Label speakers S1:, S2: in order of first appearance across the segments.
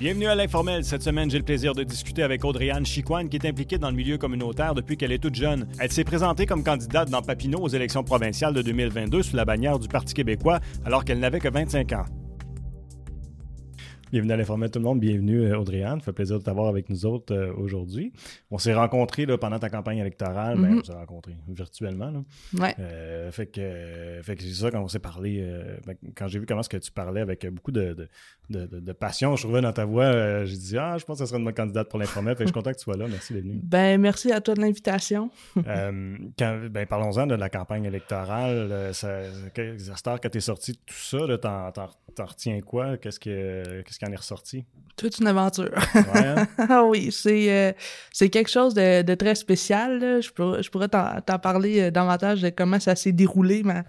S1: Bienvenue à l'Informel. Cette semaine, j'ai le plaisir de discuter avec Audrey-Anne Chicoine, qui est impliquée dans le milieu communautaire depuis qu'elle est toute jeune. Elle s'est présentée comme candidate dans Papineau aux élections provinciales de 2022 sous la bannière du Parti québécois, alors qu'elle n'avait que 25 ans. Bienvenue à l'Informel tout le monde, bienvenue euh, Audrey-Anne, ça fait plaisir de t'avoir avec nous autres euh, aujourd'hui. On s'est rencontrés là, pendant ta campagne électorale, ben,
S2: Mhm.
S1: on s'est rencontrés virtuellement. là.
S2: Ouais.
S1: Euh, fait que, fait que c'est ça, quand on s'est parlé, ben, quand j'ai vu comment est-ce que tu parlais avec beaucoup de, de, de- passion, je trouvais dans ta voix, j'ai dit, ah, je pense que ce serait une bonne candidate pour l'Informel. Fait que je suis content que tu sois là. Merci d'être venu.
S2: Ben, merci à toi de l'invitation.
S1: Quand- ben, parlons-en de la campagne électorale. ça, cette heure que tu es sorti de tout ça, là, t'en, t'en- retiens quoi? Qu'est-ce, que, qu'est-ce qui en est ressorti?
S2: Toute une aventure.
S1: Ouais, hein?
S2: Ah oui, c'est euh, c'est quelque chose de, de très spécial. là. Je, pourrais, je pourrais t'en t'en parler euh, davantage de comment ça s'est déroulé, ma-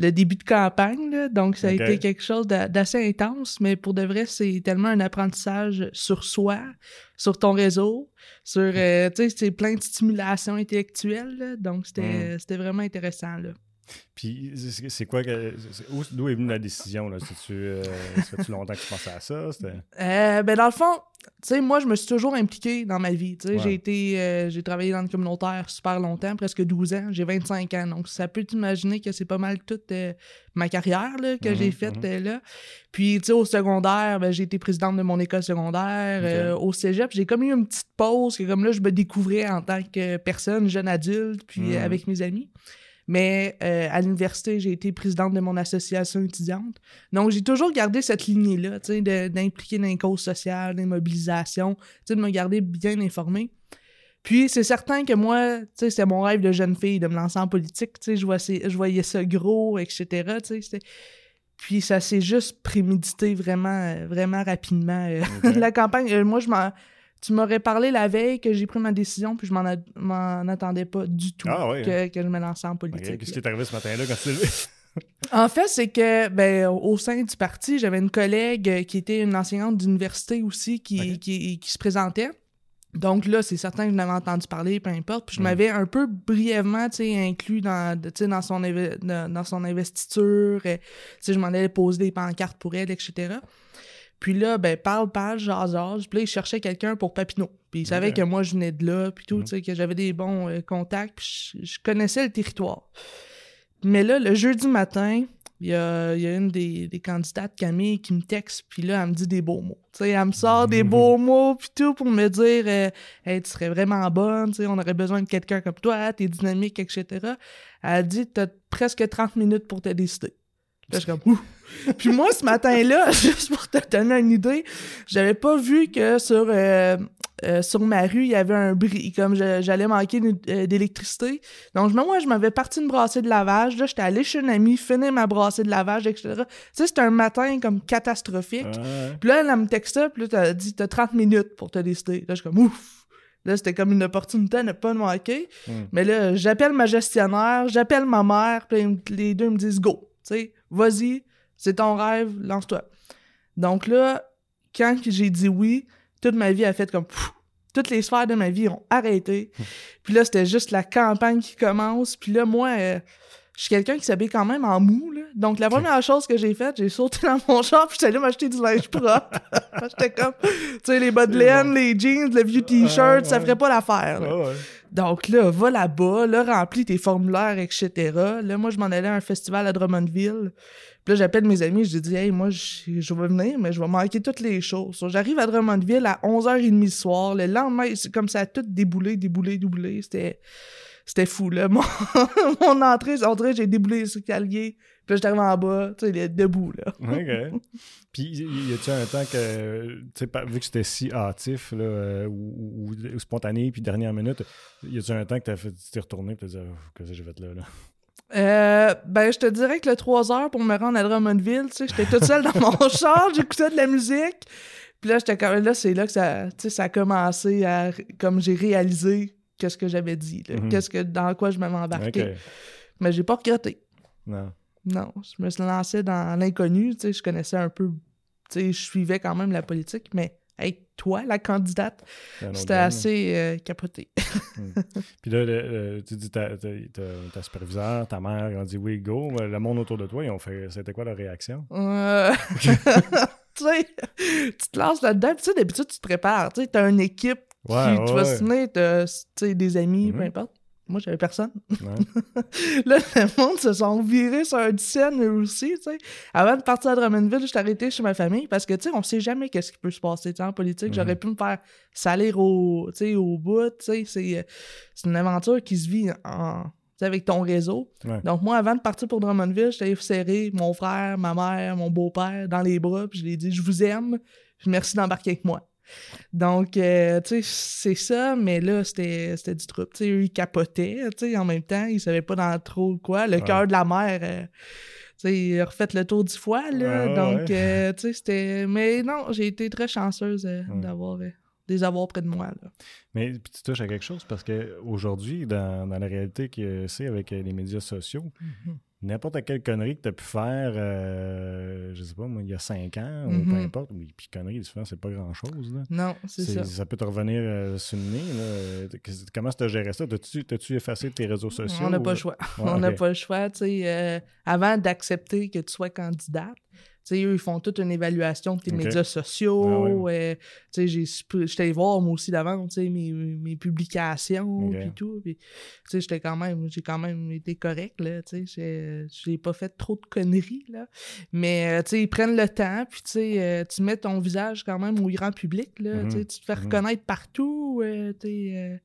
S2: le début de campagne. là. Donc, ça a été quelque chose d'a- d'assez intense, mais pour de vrai, c'est tellement un apprentissage sur soi, sur ton réseau, sur, euh, tu sais, c'est plein de stimulation intellectuelle. là. Donc, c'était c'était vraiment intéressant. Là.
S1: Puis c'est, quoi que. d'où est venue la décision? Là? C'est-tu, euh, ça fait-tu longtemps que tu pensais à ça?
S2: Euh, ben dans le fond, tu sais, moi, je me suis toujours impliqué dans ma vie. Tu sais,
S1: Ouais.
S2: j'ai été, euh, j'ai travaillé dans le communautaire super longtemps, presque 12 ans. J'ai 25 ans. Donc, ça peut t'imaginer que c'est pas mal toute euh, ma carrière là, que
S1: Mhm,
S2: j'ai faite
S1: mhm.
S2: euh, là. Puis, tu sais, au secondaire, ben, j'ai été présidente de mon école secondaire. Euh, au cégep, j'ai comme eu une petite pause que comme là, je me découvrais en tant que personne, jeune adulte, puis euh, avec mes amis. Mais euh, à l'université, j'ai été présidente de mon association étudiante. Donc, j'ai toujours gardé cette lignée-là, tu sais, de- d'impliquer dans les causes sociales, des mobilisations, tu sais, de me garder bien informée. Puis, c'est certain que moi, tu sais, c'était mon rêve de jeune fille de me lancer en politique, tu sais, je, voyais- je voyais ça gros, etc., tu sais, c'était- Puis, ça s'est juste prémédité vraiment, euh, vraiment rapidement. euh. La campagne, moi, je m'en... Tu m'aurais parlé la veille que j'ai pris ma décision, puis je m'en, m'en attendais pas du tout
S1: Ah ouais,
S2: que, que je me lançais en politique.
S1: Qu'est-ce qui est arrivé ce matin-là quand tu?
S2: En fait, c'est que ben, au sein du parti, j'avais une collègue qui était une enseignante d'université aussi qui, qui, qui se présentait. Donc là, c'est certain que je n'avais entendu parler, peu importe. Puis je
S1: Mm.
S2: m'avais un peu brièvement, tu sais, inclus dans, de- tu sais, dans, son, dans, dans son investiture. Tu sais, je m'en allais poser des pancartes pour elle, etc. Puis là, ben, parle, parle, jase, jase. Puis là, il cherchait quelqu'un pour Papineau. Puis il savait que moi, je venais de là, puis tout,
S1: Mhm.
S2: tu sais, que j'avais des bons euh, contacts, puis je, je connaissais le territoire. Mais là, le jeudi matin, il y a, il y a une des, des candidates, Camille, qui me texte, puis là, elle me dit des beaux mots. Tu sais, elle me sort des
S1: Mhm.
S2: beaux mots, puis tout, pour me dire euh, Hey, tu serais vraiment bonne, tu sais, on aurait besoin de quelqu'un comme toi, t'es dynamique, etc. Elle dit T'as presque 30 minutes pour te décider. Là, je suis comme Ouh. Puis moi, ce matin-là, juste pour te donner une idée, j'avais pas vu que sur, euh, euh, sur ma rue, il y avait un bris, comme j'allais manquer euh, d'électricité. Donc, moi, je m'avais parti une brassée de lavage. Là, j'étais allé chez une amie, finir ma brassée de lavage, etc. Tu sais, c'était un matin comme catastrophique.
S1: Ouais.
S2: Puis là, elle, elle me texte puis là, t'as dit, t'as 30 minutes pour te décider. Là, je suis comme, ouf! Là, c'était comme une opportunité à ne pas manquer.
S1: Mm.
S2: Mais là, j'appelle ma gestionnaire, j'appelle ma mère, puis les deux me disent, go! Tu sais, vas-y, c'est ton rêve, lance-toi. Donc là, quand j'ai dit oui, toute ma vie a fait comme, pfff, toutes les sphères de ma vie ont arrêté. Puis là, c'était juste la campagne qui commence. Puis là, moi, euh, je suis quelqu'un qui s'habille quand même en mou, là. Donc, la première chose que j'ai faite, j'ai sauté dans mon char, puis j'étais allé m'acheter du linge propre. j'étais comme, tu sais, les bas de laine,
S1: bon.
S2: les jeans, le vieux t-shirt,
S1: Ouais,
S2: ça ferait pas l'affaire, là.
S1: Ouais, ouais.
S2: Donc là, va là-bas, là, remplis tes formulaires, etc. Là, moi, je m'en allais à un festival à Drummondville. Puis là, j'appelle mes amis, je dis, hey, moi, je, vais venir, mais je vais manquer toutes les choses. J'arrive à Drummondville à 11h30 le soir. Le lendemain, c'est comme ça a tout déboulé, déboulé, déboulé. C'était. C'était fou, là. Mon, mon entrée, j'ai déboulé les escaliers. Puis là, j'étais arrivé en bas, tu sais, il est debout, là.
S1: OK. Puis, y a-tu un temps que, tu sais, vu que c'était si hâtif, là, euh, ou, ou- ou spontané, puis dernière minute, y a-tu un temps que t'as fait, tu t'es retourné, puis t'as dit, oh, qu'est-ce que j'ai fait là, là?
S2: Euh, ben, je te dirais que le 3 heures pour me rendre à Drummondville, tu sais, j'étais toute seule dans mon char, j'écoutais de la musique. Puis là, j'étais comme, là, c'est là que ça, tu sais, ça a commencé à, comme j'ai réalisé qu'est-ce que j'avais dit, là,
S1: Mhm.
S2: qu'est-ce que, dans quoi je m'avais embarqué. Mais j'ai pas regretté.
S1: Non.
S2: Non, je me suis lancé dans l'inconnu, tu sais, je connaissais un peu, tu sais, je suivais quand même la politique, mais, hey, toi, la candidate, c'était
S1: là.
S2: assez euh, capoté.
S1: Puis là, le- le- tu dis, ta, ta, ta- ta superviseur, ta mère, ils ont dit oui, go. Le monde autour de toi, ils ont fait, c'était quoi leur réaction?
S2: Euh, tu sais, tu te lances là-dedans, tu sais, d'habitude, tu te prépares, tu sais, t'as une équipe qui,
S1: Ouais,
S2: tu vas
S1: ouais.
S2: tu sais, des amis, peu
S1: Mhm.
S2: importe. Moi, j'avais personne.
S1: Ouais.
S2: Là, le monde se sont virés sur un scène eux aussi, tu sais. Avant de partir à Drummondville, j'étais arrêté chez ma famille parce que, tu sais, on sait jamais qu'est-ce qui peut se passer, en politique.
S1: Mhm.
S2: J'aurais pu me faire salir au, tu sais, au bout, tu sais. C'est, euh, c'est une aventure qui se vit en, avec ton réseau.
S1: Ouais.
S2: Donc, moi, avant de partir pour Drummondville, j'étais serré mon frère, ma mère, mon beau-père dans les bras, puis je lui ai dit, je vous aime, puis merci d'embarquer avec moi. Donc, euh, tu sais, c'est ça, mais là, c'était du trouble. Tu sais, eux, ils capotaient, tu sais, en même temps, ils savaient pas dans trop quoi. Le
S1: Ouais.
S2: cœur de la mère, euh, tu sais, ils refait le tour dix fois, là.
S1: Ouais,
S2: donc, euh, tu sais, c'était... Mais non, j'ai été très chanceuse euh, d'avoir... des avoirs près de moi, là.
S1: Mais tu touches à quelque chose parce qu'aujourd'hui, dans, dans la réalité que c'est avec les médias sociaux, n'importe quelle connerie que tu as pu faire, euh, je sais pas, moi, il y a cinq ans, ou peu
S2: Mhm.
S1: importe, oui, puis connerie, souvent, c'est pas grand-chose.
S2: Non, c'est ça.
S1: Ça peut te revenir euh, sur le nez. Là. Comment tu as géré ça? T'as-tu effacé tes réseaux sociaux?
S2: On n'a pas le choix.
S1: Ouais,
S2: on n'a pas le choix. tu sais, euh, avant d'accepter que tu sois candidate, tu sais, eux, ils font toute une évaluation de tes médias sociaux.
S1: Ah
S2: euh, j'étais allé voir moi aussi d'avant, mes, mes publications,
S1: Ok.
S2: puis tout. J'étais quand même, j'ai quand même été correct, là. J'ai j'ai pas fait trop de conneries, là. Mais, euh, ils prennent le temps, puis, euh, tu mets ton visage quand même au grand public, là.
S1: Mhm.
S2: Tu te fais
S1: Mhm.
S2: reconnaître partout, euh, euh,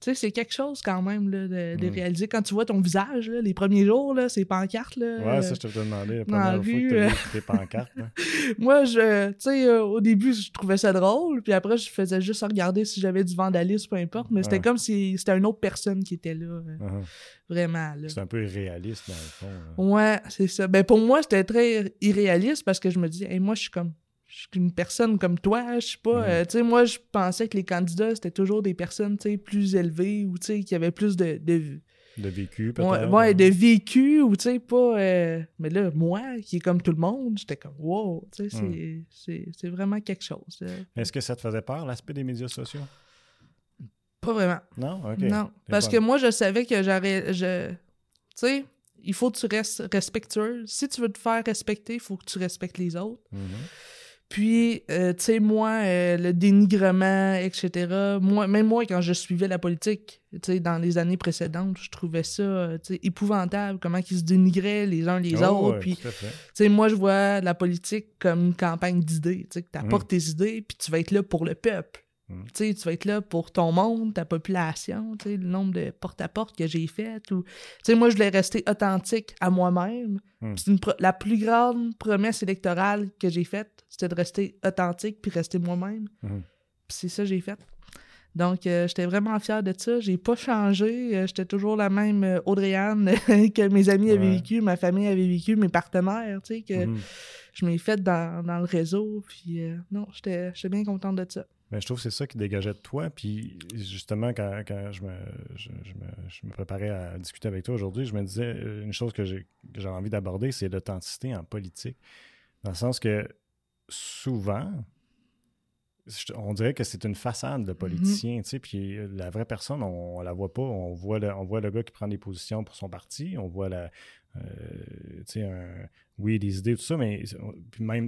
S2: tu sais, c'est quelque chose quand même là, de, de
S1: Mm.
S2: réaliser. Quand tu vois ton visage, là, les premiers jours, là, ces pancartes, là,
S1: Ouais,
S2: euh,
S1: ça, je te demandé la première fois
S2: rue,
S1: que tu
S2: euh.
S1: as vu tes pancartes. là.
S2: moi, je, tu sais, euh, au début, je trouvais ça drôle, puis après, je faisais juste regarder si j'avais du vandalisme, peu importe, mais c'était comme si c'était une autre personne qui était là, euh,
S1: Uh-huh.
S2: vraiment.
S1: C'est un peu irréaliste, dans le fond.
S2: Ouais, c'est ça. Ben, pour moi, c'était très irréaliste parce que je me dis, hey, moi, je suis comme. Je suis une personne comme toi, je sais pas.
S1: Mhm.
S2: euh, tu sais, moi, je pensais que les candidats, c'était toujours des personnes, tu sais, plus élevées ou, tu sais, qui avaient plus de, de,
S1: De vécu,
S2: Ouais,
S1: peut-être.
S2: ouais, de vécu ou tu sais pas euh, mais là moi qui est comme tout le monde j'étais comme wow tu sais
S1: Hmm.
S2: c'est- vraiment quelque chose.
S1: Est-ce que ça te faisait peur, l'aspect des médias sociaux?
S2: pas vraiment
S1: Non? OK.
S2: non parce que moi je savais que j'aurais je tu sais il faut que tu restes respectueux si tu veux te faire respecter il faut que tu respectes les autres
S1: Mhm.
S2: Puis, euh, tu sais, moi, euh, le dénigrement, etc., moi, même moi, quand je suivais la politique, tu sais, dans les années précédentes, je trouvais ça, euh, tu sais, épouvantable, comment ils se dénigraient les uns les
S1: Oh,
S2: autres.
S1: ouais,
S2: Puis, tu sais, moi, je vois la politique comme une campagne d'idées, tu sais, que t'apportes tes idées, puis tu vas être là pour le peuple.
S1: Mhm.
S2: Tu sais, tu vas être là pour ton monde, ta population, tu sais, le nombre de porte-à-porte que j'ai fait. Ou... Tu sais, moi, je voulais rester authentique à moi-même. Puis c'est La plus grande promesse électorale que j'ai faite, c'était de rester authentique puis rester moi-même.
S1: Mhm.
S2: Puis c'est ça que j'ai fait. Donc, euh, j'étais vraiment fière de ça. J'ai pas changé. Euh, j'étais toujours la même euh, Audrey-Anne que mes amis avaient vécu, ma famille avait vécu, mes partenaires, tu sais, que
S1: Mhm.
S2: je m'ai fait dans, dans le réseau. Puis euh, non, j'étais bien contente de ça.
S1: Ben, je trouve que c'est ça qui dégageait de toi. Puis justement, quand, quand je, me, je, je me, je me préparais à discuter avec toi aujourd'hui, je me disais une chose que j'ai que j'ai envie d'aborder, c'est l'authenticité en politique. Dans le sens que souvent, on dirait que c'est une façade de politicien, tu sais, puis la vraie personne, on, on la voit pas. On voit, le, on voit le gars qui prend des positions pour son parti, on voit la, euh, tu sais, un- oui, des idées, tout ça, mais on- puis même,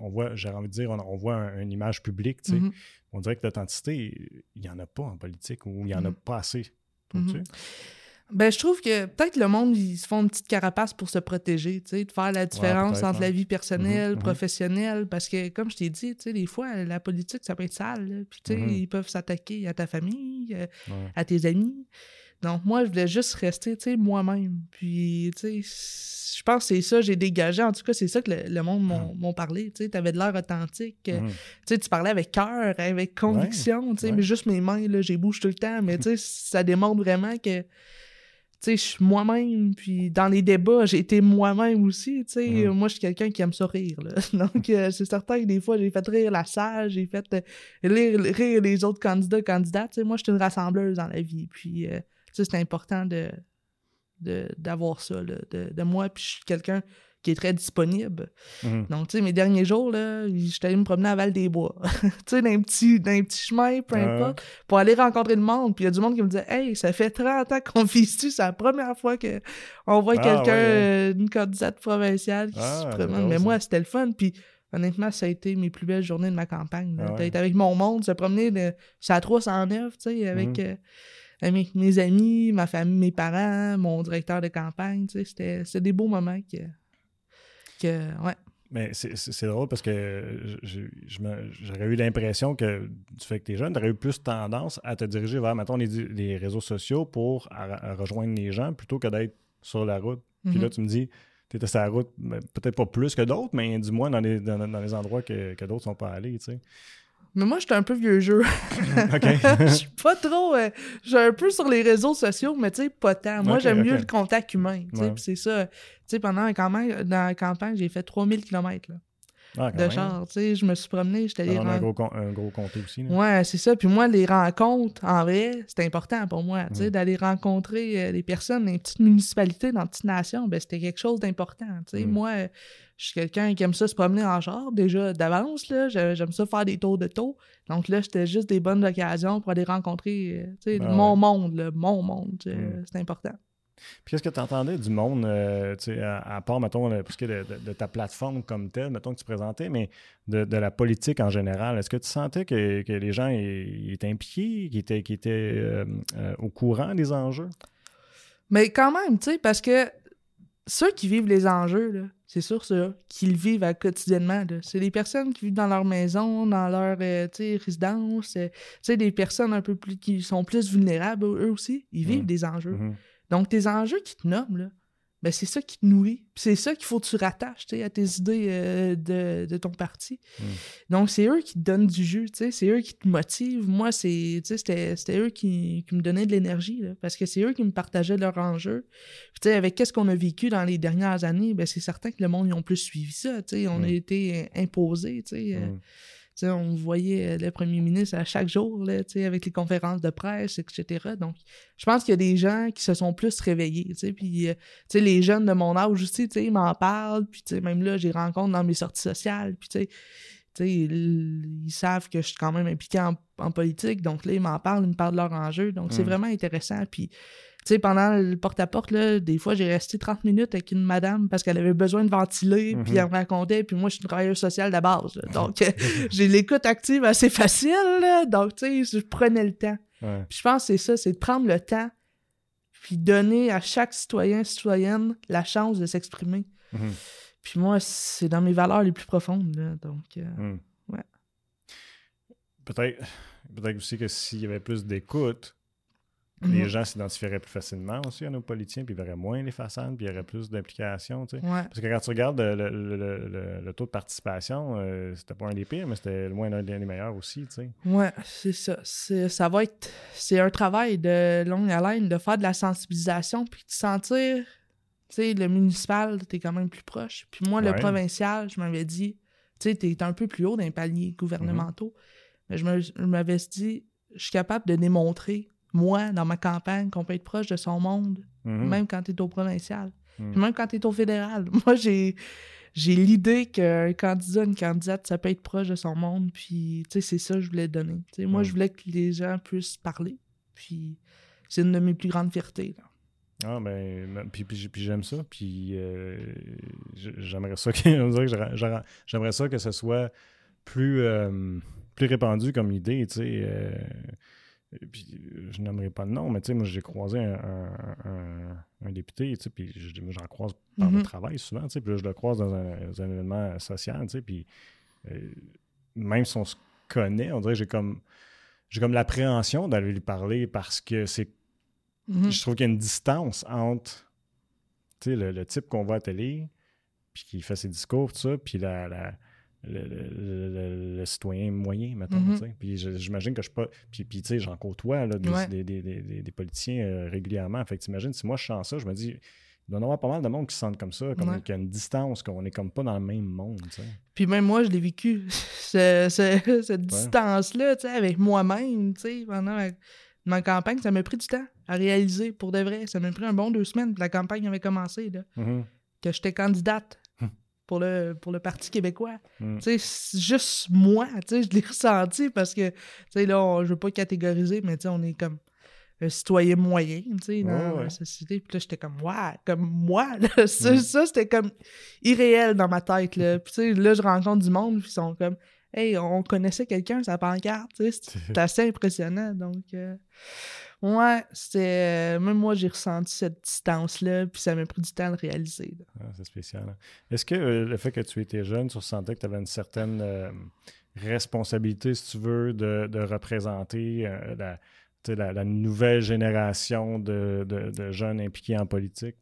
S1: on voit, j'ai envie de dire, on, on voit un- une image publique, tu sais.
S2: Mhm.
S1: On dirait que l'authenticité, il n'y en a pas en politique ou il n'y en a
S2: Mhm.
S1: pas assez.
S2: Ben, je trouve que peut-être le monde, ils se font une petite carapace pour se protéger, tu sais, de faire la différence entre la vie personnelle,
S1: Mhm, mhm.
S2: professionnelle, parce que, comme je t'ai dit, tu sais, des fois, la politique, ça peut être sale, là. puis tu sais,
S1: Mhm.
S2: ils peuvent s'attaquer à ta famille, euh,
S1: Ouais.
S2: à tes amis. Donc, moi, je voulais juste rester, tu sais, moi-même. Puis, tu sais, je pense que c'est ça, j'ai dégagé. En tout cas, c'est ça que le, le monde m'ont parlé. Tu sais, t'avais de l'air authentique. euh. Tu sais, tu parlais avec cœur, avec conviction, tu sais, mais juste mes mains, là, j'ai bouge tout le temps. Mais, tu sais, ça démontre vraiment que, je suis moi-même. Puis, dans les débats, j'ai été moi-même aussi, tu sais.
S1: Mhm.
S2: Moi, je suis quelqu'un qui aime ça rire, là. Donc, euh, c'est certain que des fois, j'ai fait rire la salle, j'ai fait euh, rire, rire les autres candidats, candidates. Tu sais, moi, je suis une rassembleuse dans la vie. Puis, euh, tu sais, c'est important de de- d'avoir ça, là, de, de moi. Puis, je suis quelqu'un qui est très disponible.
S1: Mhm.
S2: Donc, tu sais, mes derniers jours, là, j'étais allé me promener à Val-des-Bois. tu sais, dans un petit, dans un petit chemin, peu
S1: Ouais.
S2: importe, pour aller rencontrer le monde. Puis il y a du monde qui me disait Hey, ça fait 30 ans qu'on vit ici, c'est la première fois qu'on voit
S1: Ah,
S2: quelqu'un,
S1: ouais,
S2: euh, une candidate provinciale qui
S1: Ah,
S2: se promène. Mais moi, c'était le fun. Puis Honnêtement, ça a été mes plus belles journées de ma campagne.
S1: Ah ouais.
S2: Avec mon monde, se promener de, c'est à 309, tu sais, avec,
S1: Mhm.
S2: euh, avec mes amis, ma famille, mes parents, mon directeur de campagne, tu sais, c'était, c'était des beaux moments que, que ouais.
S1: Mais c'est- drôle parce que j'aurais eu l'impression que du fait que tu es jeune, tu aurais eu plus tendance à te diriger vers, mettons, les, les réseaux sociaux pour à- à rejoindre les gens plutôt que d'être sur la route. Puis
S2: Mhm.
S1: là, tu me dis, tu étais sur la route, mais peut-être pas plus que d'autres, mais du moins dans les, dans, dans les endroits que, que d'autres sont pas allés, tu sais.
S2: Mais moi, j'étais un peu vieux jeu.
S1: OK.
S2: Je suis pas trop. euh, je suis un peu sur les réseaux sociaux, mais tu sais, pas tant. Moi, j'aime mieux le contact humain. tu sais,
S1: Ouais.
S2: c'est ça. Tu sais, pendant la campagne, dans la campagne, j'ai fait 3000 km là,
S1: Ah,
S2: de
S1: même.
S2: char. Tu sais, je me suis promené, j'étais allé
S1: un gros, un gros comté aussi. là.
S2: Ouais, c'est ça. Puis moi, les rencontres, en vrai, c'est important pour moi. Tu sais,
S1: Mm.
S2: d'aller rencontrer euh, des personnes dans les petites municipalités, dans les petites nations, ben, c'était quelque chose d'important. Tu sais,
S1: Mm.
S2: moi, je suis quelqu'un qui aime ça se promener en char, déjà d'avance, là. J'ai- J'aime ça faire des tours de taux. Donc là, c'était juste des bonnes occasions pour aller rencontrer, euh, tu sais,
S1: Ah
S2: mon
S1: ouais.
S2: monde, là, mon monde. tu sais,
S1: Mm.
S2: C'est important.
S1: Puis qu'est-ce que tu entendais du monde, euh, à, à part, mettons, le- pour ce qui est de, de- de ta plateforme comme telle, mettons que tu présentais, mais de, de la politique en général, est-ce que tu sentais que, que les gens étaient impliqués, qu'ils étaient, étaient euh, euh, au courant des enjeux?
S2: Mais quand même, tu sais, parce que ceux qui vivent les enjeux, là, c'est sûr, ceux qui le vivent à- quotidiennement. là. C'est des personnes qui vivent dans leur maison, dans leur euh, résidence. euh, des personnes un peu plus qui sont plus vulnérables, eux aussi. Ils vivent
S1: Mm.
S2: des enjeux.
S1: Mhm.
S2: Donc, tes enjeux qui te nomment, là, ben, c'est ça qui te nourrit. C'est ça qu'il faut que tu rattaches à tes idées euh, de, de ton parti.
S1: Mm.
S2: Donc, c'est eux qui te donnent du jus, c'est eux qui te motivent. Moi, c'était, eux qui, qui me donnaient de l'énergie, parce que c'est eux qui me partageaient leurs enjeux. Puis, avec qu'est-ce qu'on a vécu dans les dernières années, ben, c'est certain que le monde, ils ont plus suivi ça. On
S1: Mm.
S2: a été imposés, euh, On voyait euh, le premier ministre à chaque jour, là, avec les conférences de presse, etc. Donc, je pense qu'il y a des gens qui se sont plus réveillés. Puis, euh, les jeunes de mon âge aussi, ils m'en parlent. Puis, même là, j'ai rencontre dans mes sorties sociales. Puis, ils, ils savent que je suis quand même impliqué en, en politique. Donc, là, ils m'en parlent, ils me parlent de leurs enjeux. Donc, c'est
S1: Mm.
S2: vraiment intéressant. Puis, tu sais, pendant le porte-à-porte, là, des fois, j'ai resté 30 minutes avec une madame parce qu'elle avait besoin de ventiler, puis
S1: Mhm.
S2: elle me racontait, puis moi, je suis une travailleuse sociale de base. là. donc, j'ai l'écoute active assez facile, là. donc, tu sais, je prenais le temps.
S1: Ouais.
S2: Puis je pense que c'est ça, c'est de prendre le temps, puis donner à chaque citoyen, citoyenne, la chance de s'exprimer.
S1: Mhm.
S2: Puis moi, c'est dans mes valeurs les plus profondes, là, donc... euh,
S1: Mhm.
S2: Ouais.
S1: Peut-être peut aussi que s'il y avait plus d'écoute,
S2: Mhm.
S1: les gens s'identifieraient plus facilement aussi à nos politiciens, puis ils verraient moins les façades, puis il y aurait plus d'implication, tu sais.
S2: ouais.
S1: Parce que quand tu regardes euh, le, le- le- le- taux de participation, euh, c'était pas un des pires, mais c'était loin d'un des meilleurs aussi, tu sais.
S2: Ouais, c'est ça. C'est, ça va être. C'est un travail de longue haleine de faire de la sensibilisation puis de sentir. Tu sais, le municipal, t'es quand même plus proche. Puis moi, le provincial, je m'avais dit, tu sais, t'es un peu plus haut dans les paliers gouvernementaux. Mais je, me, je m'avais dit, je suis capable de démontrer, moi, dans ma campagne, qu'on peut être proche de son monde,
S1: Mhm.
S2: même quand t'es au provincial.
S1: Mhm.
S2: Puis même quand t'es au fédéral. Moi, j'ai. J'ai l'idée qu'un candidat, une candidate, ça peut être proche de son monde, puis, tu sais, c'est ça que je voulais donner. Moi, je voulais que les gens puissent parler, puis c'est une de mes plus grandes fiertés. là.
S1: Ah, ben, ben, puis, puis, puis j'aime ça, puis euh, j'aimerais ça que, j'aimerais ça que ce soit plus, euh, plus répandu comme idée, tu sais. euh, puis, je n'aimerais pas de nom, mais tu sais, moi, j'ai croisé un, un- un- un député, tu sais, puis je- j'en croise par le
S2: Mhm.
S1: travail souvent, tu sais, puis là, je le croise dans un, dans un événement social, tu sais, puis euh, même si on se connaît, on dirait que j'ai comme, j'ai comme l'appréhension d'aller lui parler parce que c'est
S2: Mhm.
S1: je trouve qu'il y a une distance entre le, le type qu'on voit à télé, puis qui fait ses discours, tout ça, puis la, la- le, le- le- le citoyen moyen, mettons.
S2: Mhm.
S1: Puis j'imagine que je suis pas. Puis, puis tu sais, j'en côtoie là, des,
S2: Ouais.
S1: des, des- des- des- des politiciens euh, régulièrement. Fait que t'imagines, si moi je sens ça, je me dis. Il doit y en avoir pas mal de monde qui se sentent comme ça, comme
S2: Ouais.
S1: qu'il y a une distance, qu'on est comme pas dans le même monde.
S2: Puis même moi, je l'ai vécu, ce- ce- cette distance-là, avec moi-même, pendant ma, ma campagne, ça m'a pris du temps à réaliser, pour de vrai. Ça m'a pris un bon deux semaines, la campagne avait commencé, là,
S1: Mhm.
S2: que j'étais candidate
S1: Hum.
S2: pour le, pour le Parti québécois.
S1: Mm.
S2: Tu sais, c'est juste moi, tu sais, je l'ai ressenti parce que, tu sais, là, on- je veux pas catégoriser, mais tu sais, on est comme un citoyen moyen, tu sais, dans
S1: Ouais,
S2: la société. Puis là, j'étais comme, ouais, comme moi, là. Ça,
S1: Mm.
S2: ça, c'était comme irréel dans ma tête, là. Puis tu sais, là, je rencontre du monde, puis ils sont comme, hey, on connaissait quelqu'un, sa pancarte, tu sais. c'est- C'était assez impressionnant, donc... euh, Ouais, c'était... Même moi, j'ai ressenti cette distance-là, puis ça m'a pris du temps le réaliser.
S1: Ah, c'est spécial. hein. Est-ce que euh, le fait que tu étais jeune, tu ressentais que tu avais une certaine euh, responsabilité, si tu veux, de, de représenter euh, la- la nouvelle génération de, de- de jeunes impliqués en politique?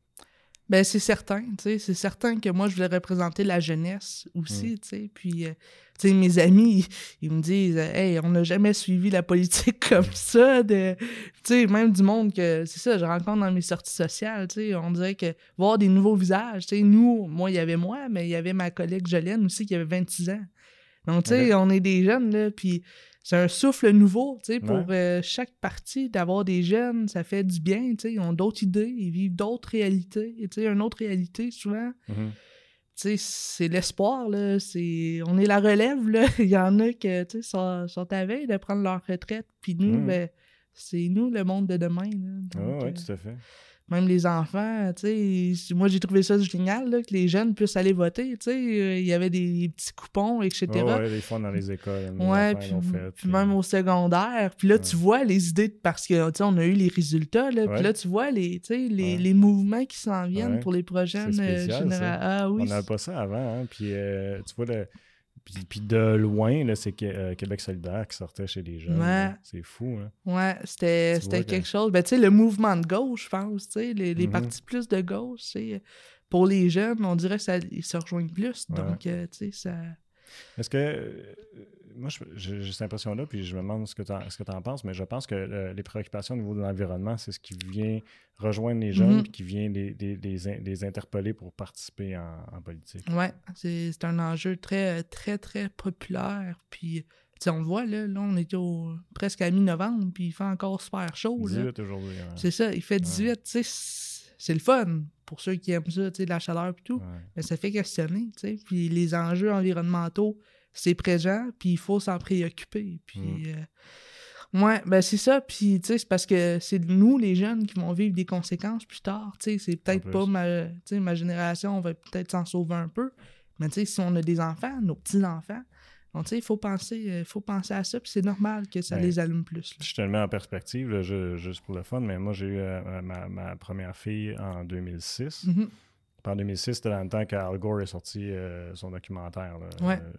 S2: Ben, c'est certain, tu sais, c'est certain que moi, je voulais représenter la jeunesse aussi, tu sais, puis, euh, tu sais, mes amis, ils, ils me disent, euh, hey, on n'a jamais suivi la politique comme ça, de, tu sais, même du monde que, c'est ça, je rencontre dans mes sorties sociales, tu sais, on dirait que voir des nouveaux visages, tu sais, nous, moi, il y avait moi, mais il y avait ma collègue Jolienne aussi qui avait 26 ans. Donc, tu sais, on est des jeunes, là, puis c'est un souffle nouveau, tu sais, pour
S1: Ouais.
S2: euh, chaque partie, d'avoir des jeunes, ça fait du bien, tu sais, ils ont d'autres idées, ils vivent d'autres réalités, tu sais, une autre réalité, souvent,
S1: Mhm.
S2: tu sais, c'est l'espoir, là, c'est... On est la relève, là, il y en a que, tu sais, sont, sont à veille de prendre leur retraite, puis nous,
S1: Mhm.
S2: ben, c'est nous, le monde de demain, là,
S1: Ah
S2: donc,
S1: oui,
S2: euh,
S1: tout à fait.
S2: Même les enfants, tu sais, moi, j'ai trouvé ça génial, là, que les jeunes puissent aller voter, tu sais, euh, il y avait des petits coupons, etc.,
S1: Ah ouais, des fois dans les écoles.
S2: Ouais, puis,
S1: fait,
S2: puis même au secondaire. Puis là, tu vois les idées, parce que, tu sais, on a eu les résultats, là.
S1: Ouais.
S2: Puis là, tu vois les, tu sais, les, mouvements qui s'en viennent pour les prochaines euh,
S1: spécial,
S2: générations. Ah oui.
S1: On n'avait pas ça avant, hein, Puis euh, tu vois, le... puis, puis de loin, là, c'est que- euh, Québec solidaire qui sortait chez les jeunes.
S2: Ouais.
S1: C'est fou, hein.
S2: Ouais, c'était
S1: que-
S2: quelque chose. Ben, tu sais, le mouvement de gauche, je pense, tu sais, les, les
S1: Mhm.
S2: partis plus de gauche, pour les jeunes, on dirait que ça, ils se rejoignent plus.
S1: Ouais.
S2: Donc, euh, tu sais, ça...
S1: Est-ce que. Moi, j'ai cette impression-là, puis je me demande ce que tu en penses, mais je pense que euh, les préoccupations au niveau de l'environnement, c'est ce qui vient rejoindre les jeunes,
S2: Mhm.
S1: puis qui vient les, les- les in- les interpeller pour participer en, en politique.
S2: Ouais, c'est un enjeu très, très, très populaire. Puis, tu sais, on le voit, là, là, on est au, presque à mi-novembre, puis il fait encore super chaud, là.
S1: 18 aujourd'hui.
S2: C'est ça, il fait 18, tu sais, c'est- c'est le fun pour ceux qui aiment ça, tu sais, la chaleur et tout.
S1: Ouais.
S2: Mais ça fait questionner, tu sais. Puis les enjeux environnementaux, c'est présent, puis il faut s'en préoccuper. Puis,
S1: Mm.
S2: euh, ouais, ben c'est ça. Puis, tu sais, c'est parce que c'est nous, les jeunes, qui vont vivre des conséquences plus tard. Tu sais, c'est peut-être pas ma, ma génération, on va peut-être s'en sauver un peu. Mais tu sais, si on a des enfants, nos petits-enfants, donc, tu sais, il faut penser, euh, faut penser à ça, puis c'est normal que ça
S1: Ouais.
S2: les allume plus. là.
S1: Je te le mets en perspective, là, juste pour le fun, mais moi, j'ai eu euh, ma, ma première fille en 2006.
S2: Mhm.
S1: Puis En 2006, c'était dans le temps qu'Al Gore est sorti euh, son documentaire.
S2: Ouais.
S1: Euh,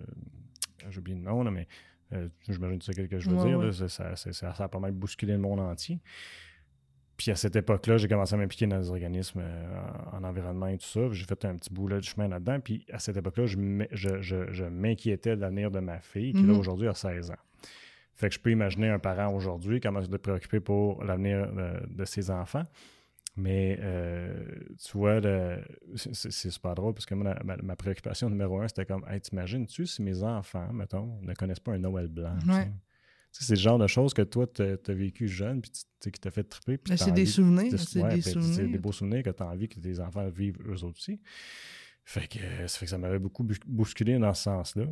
S1: J'ai oublié le nom, là, mais euh, j'imagine que tu sais ce que je veux
S2: Ouais,
S1: dire.
S2: ouais.
S1: là. Ça, a pas mal bousculé le monde entier. Puis à cette époque-là, j'ai commencé à m'impliquer dans les organismes euh, en, en environnement et tout ça. J'ai fait un petit bout là, de chemin là-dedans. Puis à cette époque-là, je, m'in- je- je- je m'inquiétais de l'avenir de ma fille, qui là
S2: Mhm.
S1: aujourd'hui a 16 ans. Fait que je peux imaginer un parent aujourd'hui comment se préoccuper pour l'avenir de ses enfants. Mais euh, tu vois, c'est c'est super drôle parce que moi, ma, ma préoccupation numéro un, c'était comme Hey, t'imagines-tu si mes enfants, mettons, ne connaissent pas un Noël blanc?
S2: Ouais.
S1: C'est le genre de choses que toi, tu as vécu jeune, puis qui t'a fait triper. puis
S2: Mais
S1: t'as
S2: c'est des souvenirs, c'est
S1: ouais,
S2: des souvenirs.
S1: des beaux souvenirs que tu as envie que tes enfants vivent eux aussi. Fait que, ça fait que ça m'avait beaucoup bous- bousculé dans ce sens-là.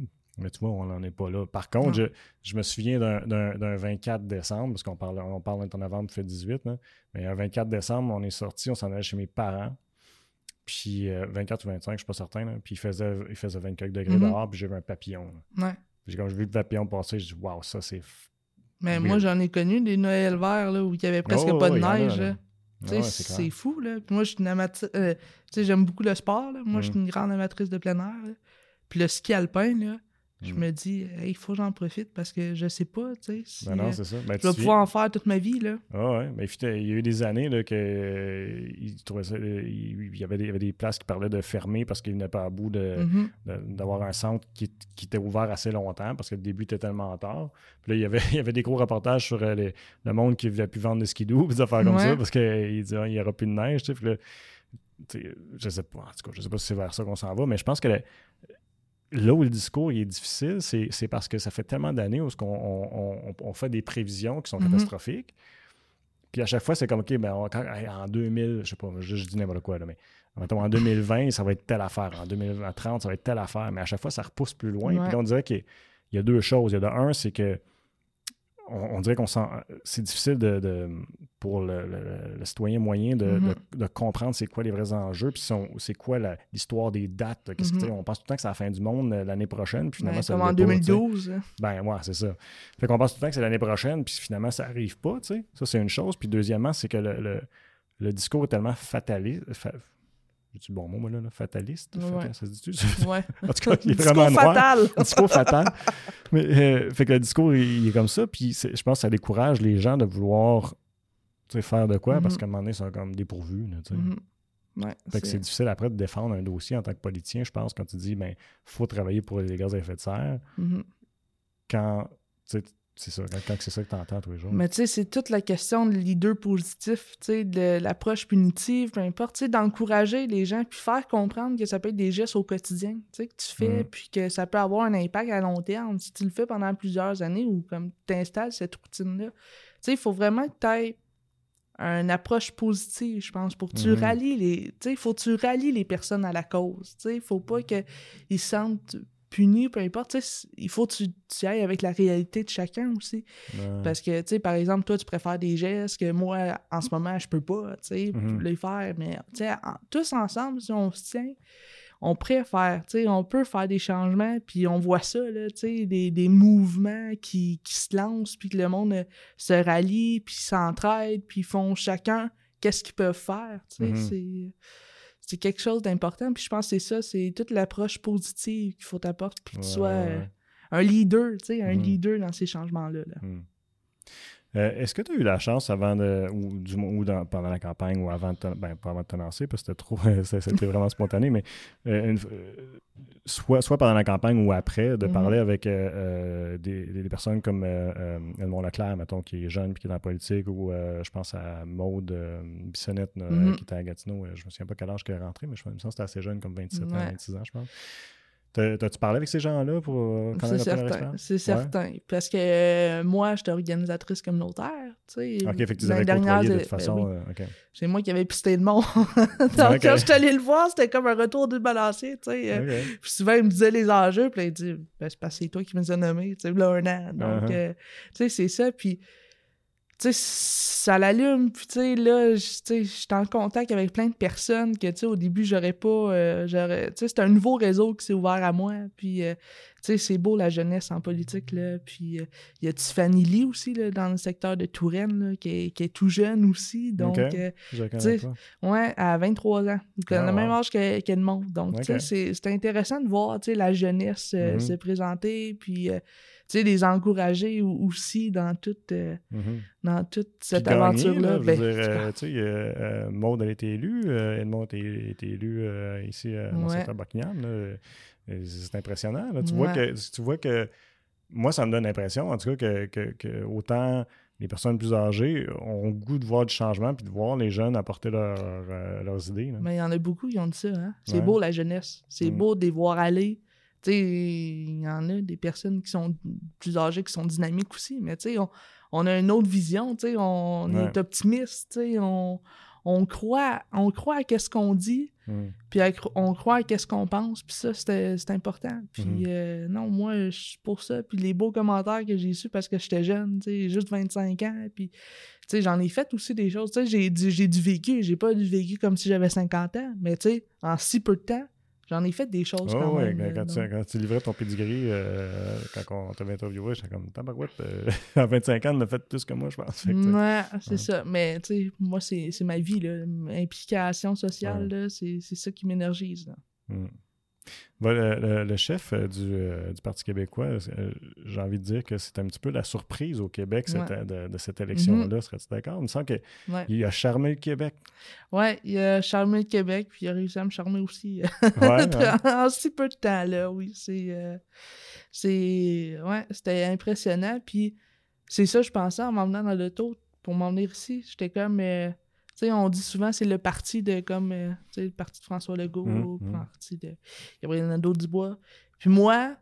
S1: Mais tu vois, on n'en est pas là. Par contre, je, je me souviens d'un- d'un d'un 24 décembre, parce qu'on parle, on parle en novembre, fait 18, là. mais un 24 décembre, on est sorti, on s'en allait chez mes parents. Puis euh, 24 ou 25, je ne suis pas certain. là. Puis il faisait, il faisait 24 degrés
S2: Mhm.
S1: dehors, puis j'ai vu un papillon.
S2: Ouais.
S1: Puis quand j'ai vu le papillon passer, j'ai dit, waouh, ça c'est.
S2: Mais moi, j'en ai connu des Noëls verts, là, où il y avait presque
S1: Oh,
S2: pas de
S1: a,
S2: neige,
S1: Ouais, c'est
S2: fou, là. Puis moi, je suis une amatrice... euh, tu sais, j'aime beaucoup le sport, là. Moi, je suis
S1: Mm.
S2: une grande amatrice de plein air, là. Puis le ski alpin, là, je
S1: Mm.
S2: me dis, il faut que j'en profite parce que je sais pas, tu sais, si
S1: Ben non,
S2: euh,
S1: c'est ça. Ben,
S2: je vais pouvoir en faire toute ma vie, là.
S1: Ah ouais, mais il y a eu des années là, que euh, il trouvait ça, euh, il, y avait des, il y avait des places qui parlaient de fermer parce qu'ils n'étaient pas à bout de-
S2: Mhm.
S1: de- d'avoir un centre qui, qui était ouvert assez longtemps parce que le début était tellement tard. Puis là, il y avait, il y avait des gros reportages sur euh, les- le monde qui voulait plus vendre de skidoo, des affaires comme
S2: Ouais.
S1: ça parce qu'il disait ah, il n'y aura plus de neige. Tu sais, puis là, je sais pas, en tout cas, je sais pas si c'est vers ça qu'on s'en va, mais je pense que le- là où le discours il est difficile, c'est parce que ça fait tellement d'années où on, on- on- on fait des prévisions qui sont
S2: Mhm.
S1: catastrophiques. Puis à chaque fois, c'est comme, OK, ben, quand- en 2000, je sais pas, je, je dis n'importe quoi, là, mais mettons, en 2020, ça va être telle affaire. En 2030, ça va être telle affaire. Mais à chaque fois, ça repousse plus loin.
S2: Ouais.
S1: Puis là, on dirait qu'il y y a deux choses. Il y a de un, c'est que on, dirait qu'on sent. C'est difficile de, pour le, citoyen moyen de, mm-hmm. comprendre c'est quoi les vrais enjeux, puis c'est quoi l'histoire des dates. Qu'est-ce mm-hmm. On pense tout le temps que c'est la fin du monde euh, l'année prochaine, puis finalement, ça
S2: Comme en 2012. Hein.
S1: ben, ouais, c'est ça. Fait qu'on pense tout le temps que c'est l'année prochaine, puis finalement, ça arrive pas, tu sais. Ça, c'est une chose. Puis deuxièmement, c'est que le, discours est tellement fataliste. J'ai-tu bon mot, moi, là, fataliste?
S2: Ouais.
S1: Ça se dit-tu?
S2: Ouais.
S1: en tout cas, il est vraiment
S2: noir. fatal!
S1: Un discours fatal. Mais, euh, fait que le discours, il, est comme ça, puis je pense que ça décourage les gens de vouloir faire de quoi, parce mm-hmm. qu'à un moment donné, ils sont comme dépourvus. Là,
S2: mm-hmm. ouais,
S1: fait que c'est difficile après de défendre un dossier en tant que politicien, je pense, quand tu dis, ben, faut travailler pour les gaz à effet de serre.
S2: Mm-hmm.
S1: Quand c'est ça, quand, c'est ça que tu entends tous les jours.
S2: Mais tu sais, c'est toute la question de leader positif, tu sais, de l'approche punitive, peu importe, tu sais, d'encourager les gens, puis faire comprendre que ça peut être des gestes au quotidien, tu sais, que tu fais, mm. puis que ça peut avoir un impact à long terme si tu le fais pendant plusieurs années ou comme tu installes cette routine-là. Tu sais, il faut vraiment que tu aies une approche positive, je pense, pour que tu mm-hmm. rallies les... Tu sais, il faut que tu rallies les personnes à la cause, tu sais, il faut pas qu'ils sentent puni, peu importe, il faut que tu, tu, ailles avec la réalité de chacun aussi. Parce que, tu sais, par exemple, toi, tu préfères des gestes que moi, en ce moment, je peux pas, tu sais, mm-hmm. les faire. Mais, tu sais, tous ensemble, si on se tient, on préfère, tu sais, on peut faire des changements, puis on voit ça, là, tu sais, des, des, mouvements qui, qui se lancent, puis que le monde euh, se rallie, puis s'entraide, puis font chacun qu'est-ce qu'ils peuvent faire, tu sais, mm-hmm. c'est c'est quelque chose d'important. Puis je pense que c'est ça, c'est toute l'approche positive qu'il faut apporter, puis que tu sois euh, un leader, tu sais, un mm-hmm. leader dans ces changements-là.
S1: Mm. Euh, est-ce que tu as eu la chance avant de, ou, du, ou pendant la campagne ou avant de te, ben, pas avant de te lancer, parce que c'était trop, c'était vraiment spontané, mais euh, soit, soit pendant la campagne ou après, de mm-hmm. parler avec des, des, personnes comme Edmond Leclerc, mettons, qui est jeune puis qui est dans la politique, ou je pense à Maude Bissonnette, mm-hmm. qui était à Gatineau. je me souviens pas quel âge qu'elle est rentrée, mais je me sens que c'était assez jeune, comme 27 ans, 26 ans, je pense. T'as-tu parlé avec ces gens-là pour euh,
S2: C'est certain, c'est certain. Parce que euh, moi, j'étais organisatrice communautaire, tu sais.
S1: OK, fait que tu avais de toute façon.
S2: Ben euh, c'est moi qui avais pisté le monde. Donc, quand je suis allé le voir, c'était comme un retour du balancier, tu sais. Puis souvent, il me disait les enjeux, puis il dit ben, c'est parce que c'est toi qui me as nommés, tu sais, là, un an. Donc, uh-huh. tu sais, c'est ça. Puis tu sais, ça l'allume. Puis, tu sais, là, je suis en contact avec plein de personnes que, tu sais, au début, j'aurais pas. Euh, j'aurais, tu sais, c'est un nouveau réseau qui s'est ouvert à moi. Puis, euh, tu sais, c'est beau la jeunesse en politique, là. Puis, euh, il y a Tiffany Lee aussi, là, dans le secteur de Touraine, là, qui est, qui est tout jeune aussi. Donc, tu sais, ouais, à 23 ans. Il a le même âge que, que le monde. Donc, tu sais, c'est intéressant de voir, tu sais, la jeunesse mm-hmm. se présenter. Puis, sais, les encourager aussi dans toute, euh, mm-hmm. dans toute cette aventure-là.
S1: Ben, euh, tu sais, euh, Maud, elle a été élue, Edmond a été élu ici dans le secteur Buckingham. C'est impressionnant. Tu, vois que, tu vois que moi, ça me donne l'impression, en tout cas, que, que, autant les personnes plus âgées ont le goût de voir du changement puis de voir les jeunes apporter leurs idées.
S2: Mais il y en a beaucoup qui ont dit ça. Hein? C'est beau la jeunesse. C'est mm. beau de les voir aller il y en a des personnes qui sont plus âgées, qui sont dynamiques aussi, mais on, on a une autre vision, on est optimiste, on, on croit, on croit à ce qu'on dit, puis on croit à ce qu'on pense, puis ça, c'est important. Puis hmm. euh, non, moi, je suis pour ça. Puis les beaux commentaires que j'ai su parce que j'étais jeune, juste 25 ans, puis j'en ai fait aussi des choses. J'ai du vécu, j'ai pas du vécu comme si j'avais 50 ans, mais en si peu de temps, J'en ai fait des choses quand même.
S1: Quand, tu, quand, tu, livrais ton pedigree, euh, quand on t'avait interviewé, j'étais comme tabarouette. Euh, à 25 ans, on a fait plus que moi, je pense.
S2: ouais, c'est ça. Mais tu sais, moi, c'est ma vie. Là. Implication sociale, c'est ça qui m'énergise.
S1: Mm. Le, chef euh, euh, du, Parti québécois, euh, j'ai envie de dire que c'est un petit peu la surprise au Québec de, cette élection-là. Mm-hmm. Serais-tu d'accord? Il me semble qu'il a charmé le Québec.
S2: Oui, il a charmé le Québec, puis il a réussi à me charmer aussi en si peu de temps. là. Oui, c'est. c'est ouais, c'était impressionnant. Puis c'est ça, je pensais en m'emmenant dans l'auto pour m'emmener ici. J'étais comme on dit souvent c'est le parti de comme euh, le parti de François Legault, mmh, le mmh. parti de Gabriel Nadeau-Dubois. Puis moi,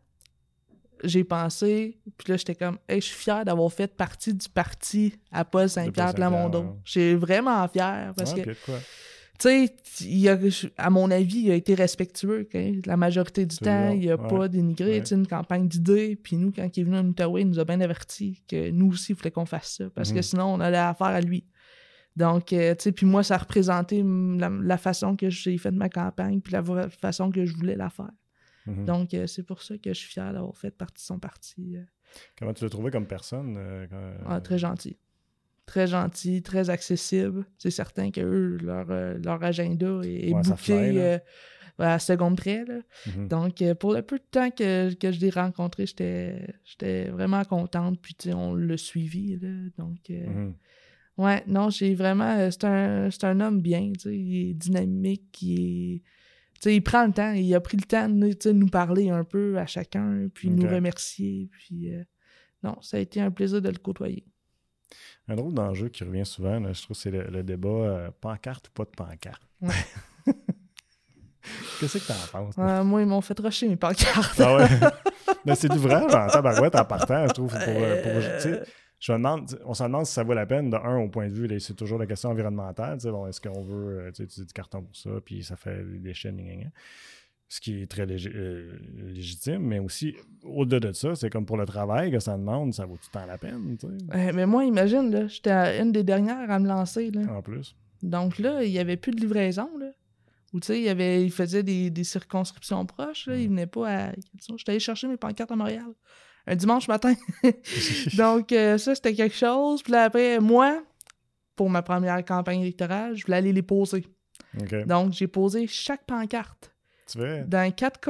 S2: j'ai pensé, puis là j'étais comme je suis fier d'avoir fait partie du parti à Paul Saint-Pierre Plamondon. J'ai vraiment fier parce que tu sais, à mon avis, il a été respectueux. La majorité du temps, il n'a pas dénigré une campagne d'idées. Puis nous, quand il est venu en Outaouais, il nous a bien averti que nous aussi, il fallait qu'on fasse ça. Parce que mhm. sinon, on allait affaire à lui. Donc, euh, tu sais, puis moi, ça a représenté la, façon que j'ai fait de ma campagne, puis la façon que je voulais la faire. Mhm. Donc, euh, c'est pour ça que je suis fier d'avoir fait partie de son parti. Euh.
S1: Comment tu l'as trouvé comme personne?
S2: Ah, très gentil très gentil, très accessible. C'est certain que eux, leur, leur agenda est, bouclé euh, à seconde près. Mm-hmm. Donc, euh, pour le peu de temps que, je l'ai rencontré, j'étais vraiment contente. Puis, on l'a suivi. donc, mm-hmm. Ouais, non, j'ai vraiment. C'est un, un, homme bien. Il est dynamique. Il est. il prend le temps, il a pris le temps de nous parler un peu à chacun, puis nous remercier. Puis, non, ça a été un plaisir de le côtoyer.
S1: Un drôle d'enjeu qui revient souvent, je trouve, c'est le, débat euh, pancarte ou pas de pancarte. Qu'est-ce que tu en penses?
S2: Euh, moi, ils m'ont fait rusher mes pancartes.
S1: ah ouais? Mais c'est du vrai, en tabarouette en partant, je trouve. Pour, euh, je me demande, on se demande si ça vaut la peine, de un, au point de vue, c'est toujours la question environnementale. Bon, est-ce qu'on veut utiliser du carton pour ça, puis ça fait des déchets, ce qui est très euh, légitime, mais aussi, au-delà de ça, c'est comme pour le travail que ça demande, ça vaut tout le temps la peine.
S2: mais moi, imagine, là, j'étais une des dernières à me lancer. Là.
S1: En plus.
S2: Donc là, il n'y avait plus de livraison. Là. Ou tu sais, il, avait, il faisait des, circonscriptions proches. Là. Il mm. venait pas à. J'étais allé chercher mes pancartes à Montréal un dimanche matin. Donc, euh, ça, c'était quelque chose. Puis là, après, moi, pour ma première campagne électorale, je voulais aller les poser. Donc, j'ai posé chaque pancarte dans les, quatre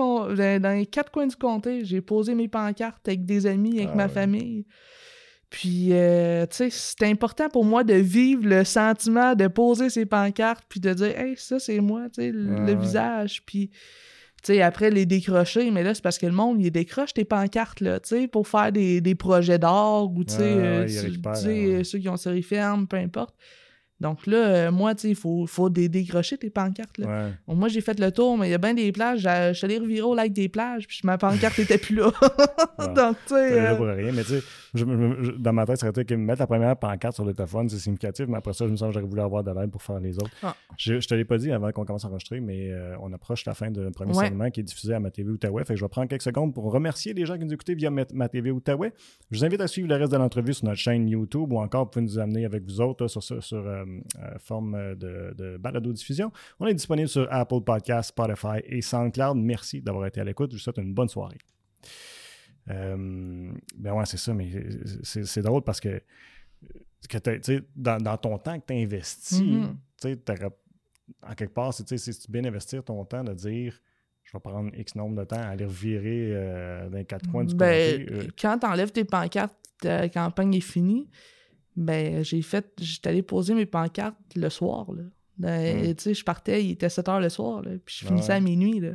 S2: dans les quatre coins du comté, j'ai posé mes pancartes avec des amis, avec ah ma famille. Puis, euh, tu sais, c'est important pour moi de vivre le sentiment de poser ces pancartes, puis de dire, hey, ça, c'est moi, tu sais, le visage. Puis, tu sais, après les décrocher, mais là, c'est parce que le monde, il décroche tes pancartes, là, tu sais, pour faire des, projets d'or ou, tu sais, euh, ceux qui ont série ferme, peu importe. Donc là, euh, moi, tu sais, il faut, faut décrocher tes pancartes. Là. moi, j'ai fait le tour, mais il y a bien des plages. Je suis allé revirer au lac des plages, puis ma pancarte n'était plus là. Donc, tu sais.
S1: Euh... pour rien, mais tu sais, dans ma tête, ça aurait été que mettre la première pancarte sur le téléphone, c'est significatif, mais après ça, je me sens que j'aurais voulu avoir de l'aide pour faire les autres. Ah. Je, ne te l'ai pas dit avant qu'on commence à enregistrer, mais euh, on approche la fin d'un premier segment qui est diffusé à ma TV Outaouais. Fait que je vais prendre quelques secondes pour remercier les gens qui nous écoutent via ma, TV Outaouais. Je vous invite à suivre le reste de l'entrevue sur notre chaîne YouTube ou encore vous pouvez nous amener avec vous autres sur, sur, sur euh, forme de, de balado-diffusion. On est disponible sur Apple Podcasts, Spotify et SoundCloud. Merci d'avoir été à l'écoute. Je vous souhaite une bonne soirée. Euh, ben ouais, c'est ça, mais c'est drôle parce que, que dans, dans ton temps que tu investis, mm-hmm. tu sais, en quelque part, c'est bien investir ton temps de dire je vais prendre X nombre de temps à aller revirer euh, dans les quatre coins du
S2: ben, euh? Quand tu enlèves tes pancartes, la campagne est finie, ben j'ai fait, j'étais allé poser mes pancartes le soir. Là. Ben, mm. Je partais, il était 7 h le soir, là, puis je finissais à minuit. Là.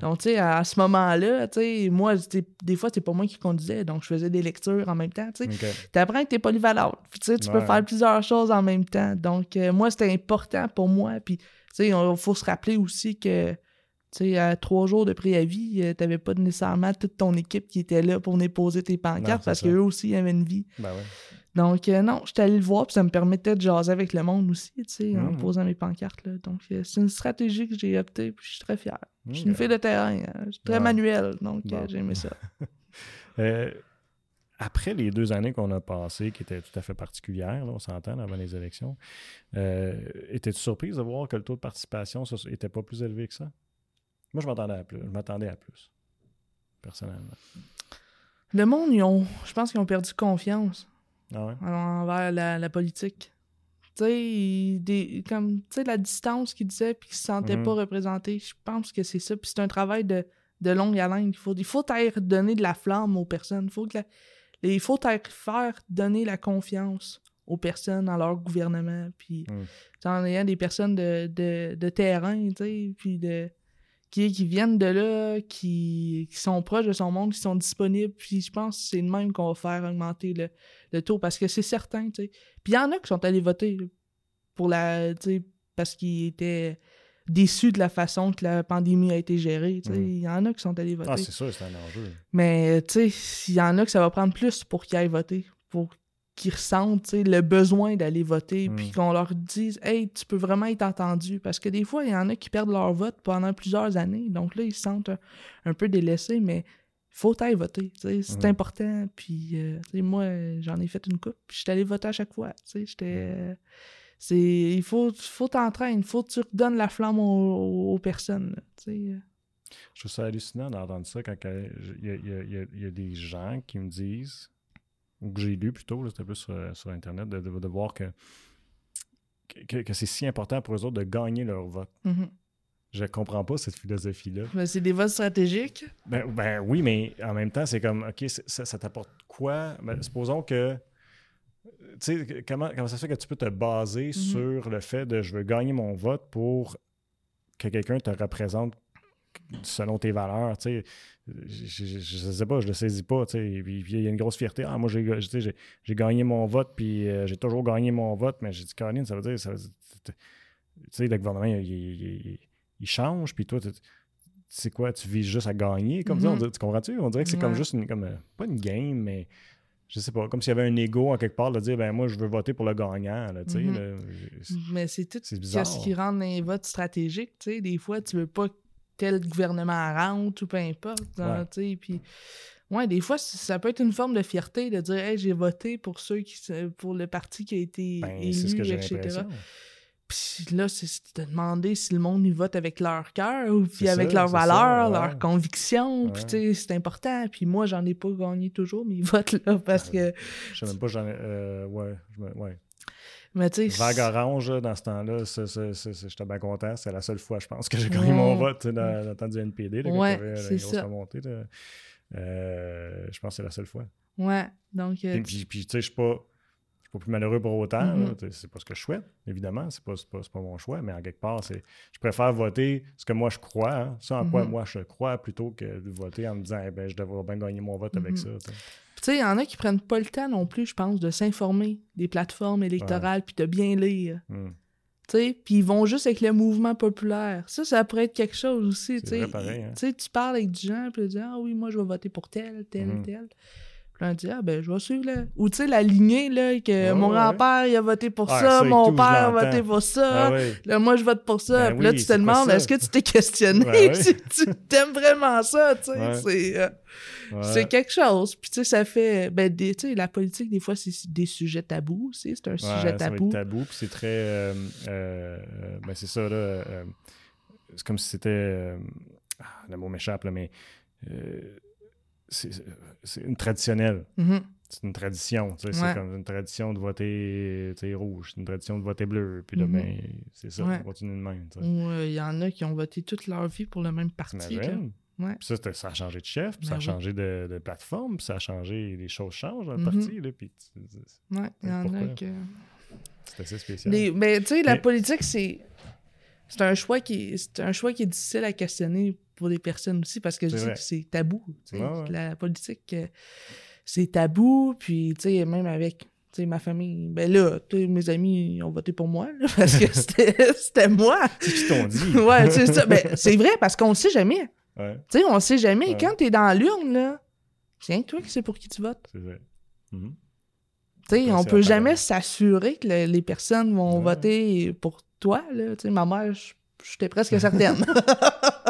S2: Donc, tu sais, à, ce moment-là, tu sais, moi, des fois, c'est pas moi qui conduisais, donc je faisais des lectures en même temps, tu sais. Tu apprends que t'es polyvalente, tu sais, tu peux faire plusieurs choses en même temps. Donc, euh, moi, c'était important pour moi, puis, tu sais, il faut se rappeler aussi que, tu sais, à trois jours de préavis, euh, t'avais pas nécessairement toute ton équipe qui était là pour venir poser tes pancartes, parce qu'eux aussi avaient une vie.
S1: Ben ouais.
S2: Donc, euh, non, j'étais allé le voir, puis ça me permettait de jaser avec le monde aussi, tu sais, en mmh. posant mes pancartes. Là. Donc, euh, c'est une stratégie que j'ai optée, puis je suis très fier. Je suis une fille de terrain, hein. je suis très manuel, donc euh, j'ai aimé ça.
S1: après les deux années qu'on a passées, qui étaient tout à fait particulières, on s'entend avant les élections, étais-tu surprise de voir que le taux de participation n'était pas plus élevé que ça? Moi, je m'attendais à plus. Je m'attendais à plus, personnellement.
S2: Le monde, ils ont, je pense qu'ils ont perdu confiance.
S1: Ah
S2: envers la, politique. Tu sais, comme, la distance qu'il disait, puis qu'il se sentait mhm. pas représenté, je pense que c'est ça. Puis c'est un travail de, de longue haleine. Il faut, il faut donner de la flamme aux personnes. Il faut, que il faut faire donner la confiance aux personnes dans leur gouvernement. Puis, mhm. en ayant des personnes de, de, de terrain, tu sais, puis de qui, qui viennent de là, qui, qui, sont proches de son monde, qui sont disponibles. Puis je pense que c'est le même qu'on va faire augmenter le, le taux parce que c'est certain, tu sais. Puis il y en a qui sont allés voter pour la, tu sais, parce qu'ils étaient déçus de la façon que la pandémie a été gérée, tu sais. Mm. Il y en a qui sont allés voter. Ah,
S1: c'est sûr, c'est un enjeu.
S2: Mais, tu sais, il y en a que ça va prendre plus pour qu'ils aillent voter, pour qu'ils ressentent tu sais, le besoin d'aller voter,
S1: Mm.
S2: puis qu'on leur dise Hey, tu peux vraiment être entendu. Parce que des fois, il y en a qui perdent leur vote pendant plusieurs années. Donc là, ils se sentent un, un peu délaissés, mais faut aller voter. C'est
S1: Mm.
S2: important. Puis, euh, moi, j'en ai fait une coupe, puis j'étais allé voter à chaque fois. J'étais. euh, c'est il faut faut t'entraîner il faut que tu redonnes la flamme aux, aux personnes là, sais.
S1: Je trouve ça hallucinant d'entendre ça quand euh, il y, a- il y a- il y a- il y a des gens qui me disent, ou que j'ai lu plutôt, c'était plus sur, sur Internet, de, de- de voir que, que, que c'est si important pour eux autres de gagner leur vote.
S2: Mhm.
S1: Je comprends pas cette philosophie-là.
S2: Ben, c'est des votes stratégiques
S1: Ben, ben oui, mais en même temps, c'est comme, OK, ça, ça t'apporte quoi? Ben, supposons que. Tu sais, comment, comment ça se fait que tu peux te baser sur le fait de je veux gagner mon vote pour que quelqu'un te représente selon tes valeurs, tu sais? Je, je, je sais pas, je le saisis pas, tu sais. Puis il y a une grosse fierté. Ah, moi, j'ai gagné mon vote, puis euh, j'ai toujours gagné mon vote, mais j'ai dit, Caroline, ça veut dire, ça veut dire- tu sais, le gouvernement, il, il- il- il change, puis toi, tu c'est quoi, tu vises juste à gagner comme ça, on
S2: Mhm.
S1: tu comprends-tu? On dirait que c'est comme juste une, comme, euh, pas une game, mais je sais pas, comme s'il y avait un ego en quelque part de dire, ben moi, je veux voter pour le gagnant, là, tu sais.
S2: Mhm. Mais c'est tout
S1: C'est bizarre.
S2: ce qui rend les votes stratégiques, tu sais. Des fois, tu veux pas que tel gouvernement rentre ou peu importe, hein,
S1: Ouais.
S2: tu sais. Puis, ouais, des fois, ça peut être une forme de fierté de dire, hey, j'ai voté pour ceux qui, pour le parti qui a été
S1: Ben,
S2: élu,
S1: c'est ce que j'ai
S2: etc. Puis là, c'est de demander si le monde y vote avec leur cœur ou puis avec leurs valeurs,
S1: ouais.
S2: leurs convictions. Puis tu sais, c'est important. Puis moi, j'en ai pas gagné toujours mes votes là parce que.
S1: Je sais même pas, j'en ai. euh, ouais, ouais.
S2: Mais tu sais.
S1: Vague orange, dans ce temps-là, j'étais bien content. C'est la seule fois, je pense, que j'ai gagné mon vote dans, le temps du NPD. Là,
S2: Ouais,
S1: la
S2: c'est ça.
S1: remontée. Euh, je pense que c'est la seule fois.
S2: Ouais. Donc. euh,
S1: Puis, puis, puis, tu sais, je suis pas. Suis pas plus malheureux pour autant. Tu sais, C'est pas ce que je souhaite, évidemment. C'est pas, pas, pas mon choix. Mais en quelque part, c'est, je préfère voter ce que moi je crois, hein, ce en quoi
S2: Mhm.
S1: moi je crois, plutôt que de voter en me disant eh ben, je devrais bien gagner mon vote avec
S2: Mhm.
S1: ça. Tu sais,
S2: il y en a qui prennent pas le temps non plus, je pense, de s'informer des plateformes électorales puis de bien lire.
S1: Hmm.
S2: Tu sais, puis ils vont juste avec le mouvement populaire. Ça, ça pourrait être quelque chose aussi. Tu sais,
S1: hein.
S2: Tu parles avec des gens, puis tu dis Ah oui, moi, je vais voter pour tel, tel,
S1: Mhm.
S2: tel. Puis là, on dit Ah ben, je vais suivre là. Ou tu sais, la lignée, là, que
S1: Ouais,
S2: mon
S1: ouais.
S2: grand-père, il a voté pour
S1: Ah,
S2: ça, mon
S1: tout,
S2: père a voté pour ça.
S1: Ah ouais.
S2: Là, moi, je vote pour ça.
S1: Ben
S2: puis là,
S1: oui,
S2: tu te
S1: c'est
S2: demandes, est-ce que tu t'es questionné? Si tu t'aimes vraiment ça, tu sais? C'est, euh, c'est quelque chose. Puis, tu sais, ça fait. Ben, tu sais, la politique, des fois, c'est des sujets tabous aussi. C'est un sujet
S1: va être
S2: tabou.
S1: tabou, puis c'est très. euh, euh, ben c'est ça, là. c'est comme si c'était. ah, le mot m'échappe, là, mais. euh, c'est une traditionnelle.
S2: Mhm.
S1: C'est une tradition.
S2: Ouais.
S1: C'est comme une tradition de voter rouge, c'est une tradition de voter bleu. Puis
S2: Mhm.
S1: ben, c'est ça,
S2: Ouais.
S1: on continue de même.
S2: euh, il y en a qui ont voté toute leur vie pour le même parti. Ouais.
S1: Puis ça, ça a changé de chef, puis ça a
S2: Ben oui.
S1: changé de, de plateforme, puis ça a changé, les choses changent dans le
S2: Mhm.
S1: parti. Là, puis
S2: Ouais, il y en a que.
S1: c'est assez spécial.
S2: Mais tu sais, la
S1: Mais-
S2: politique, c'est. C'est un choix qui est... c'est un choix qui est difficile à questionner pour des personnes aussi parce que je
S1: C'est
S2: dis
S1: vrai.
S2: que c'est tabou.
S1: Ouais.
S2: La politique, euh, c'est tabou. Puis, tu sais, même avec ma famille, ben là, mes amis ont voté pour moi là, parce que c'était moi.
S1: C'est qui t'ont dit?
S2: ouais, c'est ça. Ben, c'est vrai parce qu'on le sait jamais.
S1: Ouais,
S2: Tu sais, on le sait jamais.
S1: Ouais.
S2: Quand t'es dans l'urne, là, c'est rien que toi qui sais pour qui tu votes.
S1: c'est vrai. Mhm.
S2: Tu sais, on peut jamais s'assurer que le- les personnes vont
S1: Ouais.
S2: voter pour toi. Là. Tu sais, ma mère, je- j'étais presque certaine.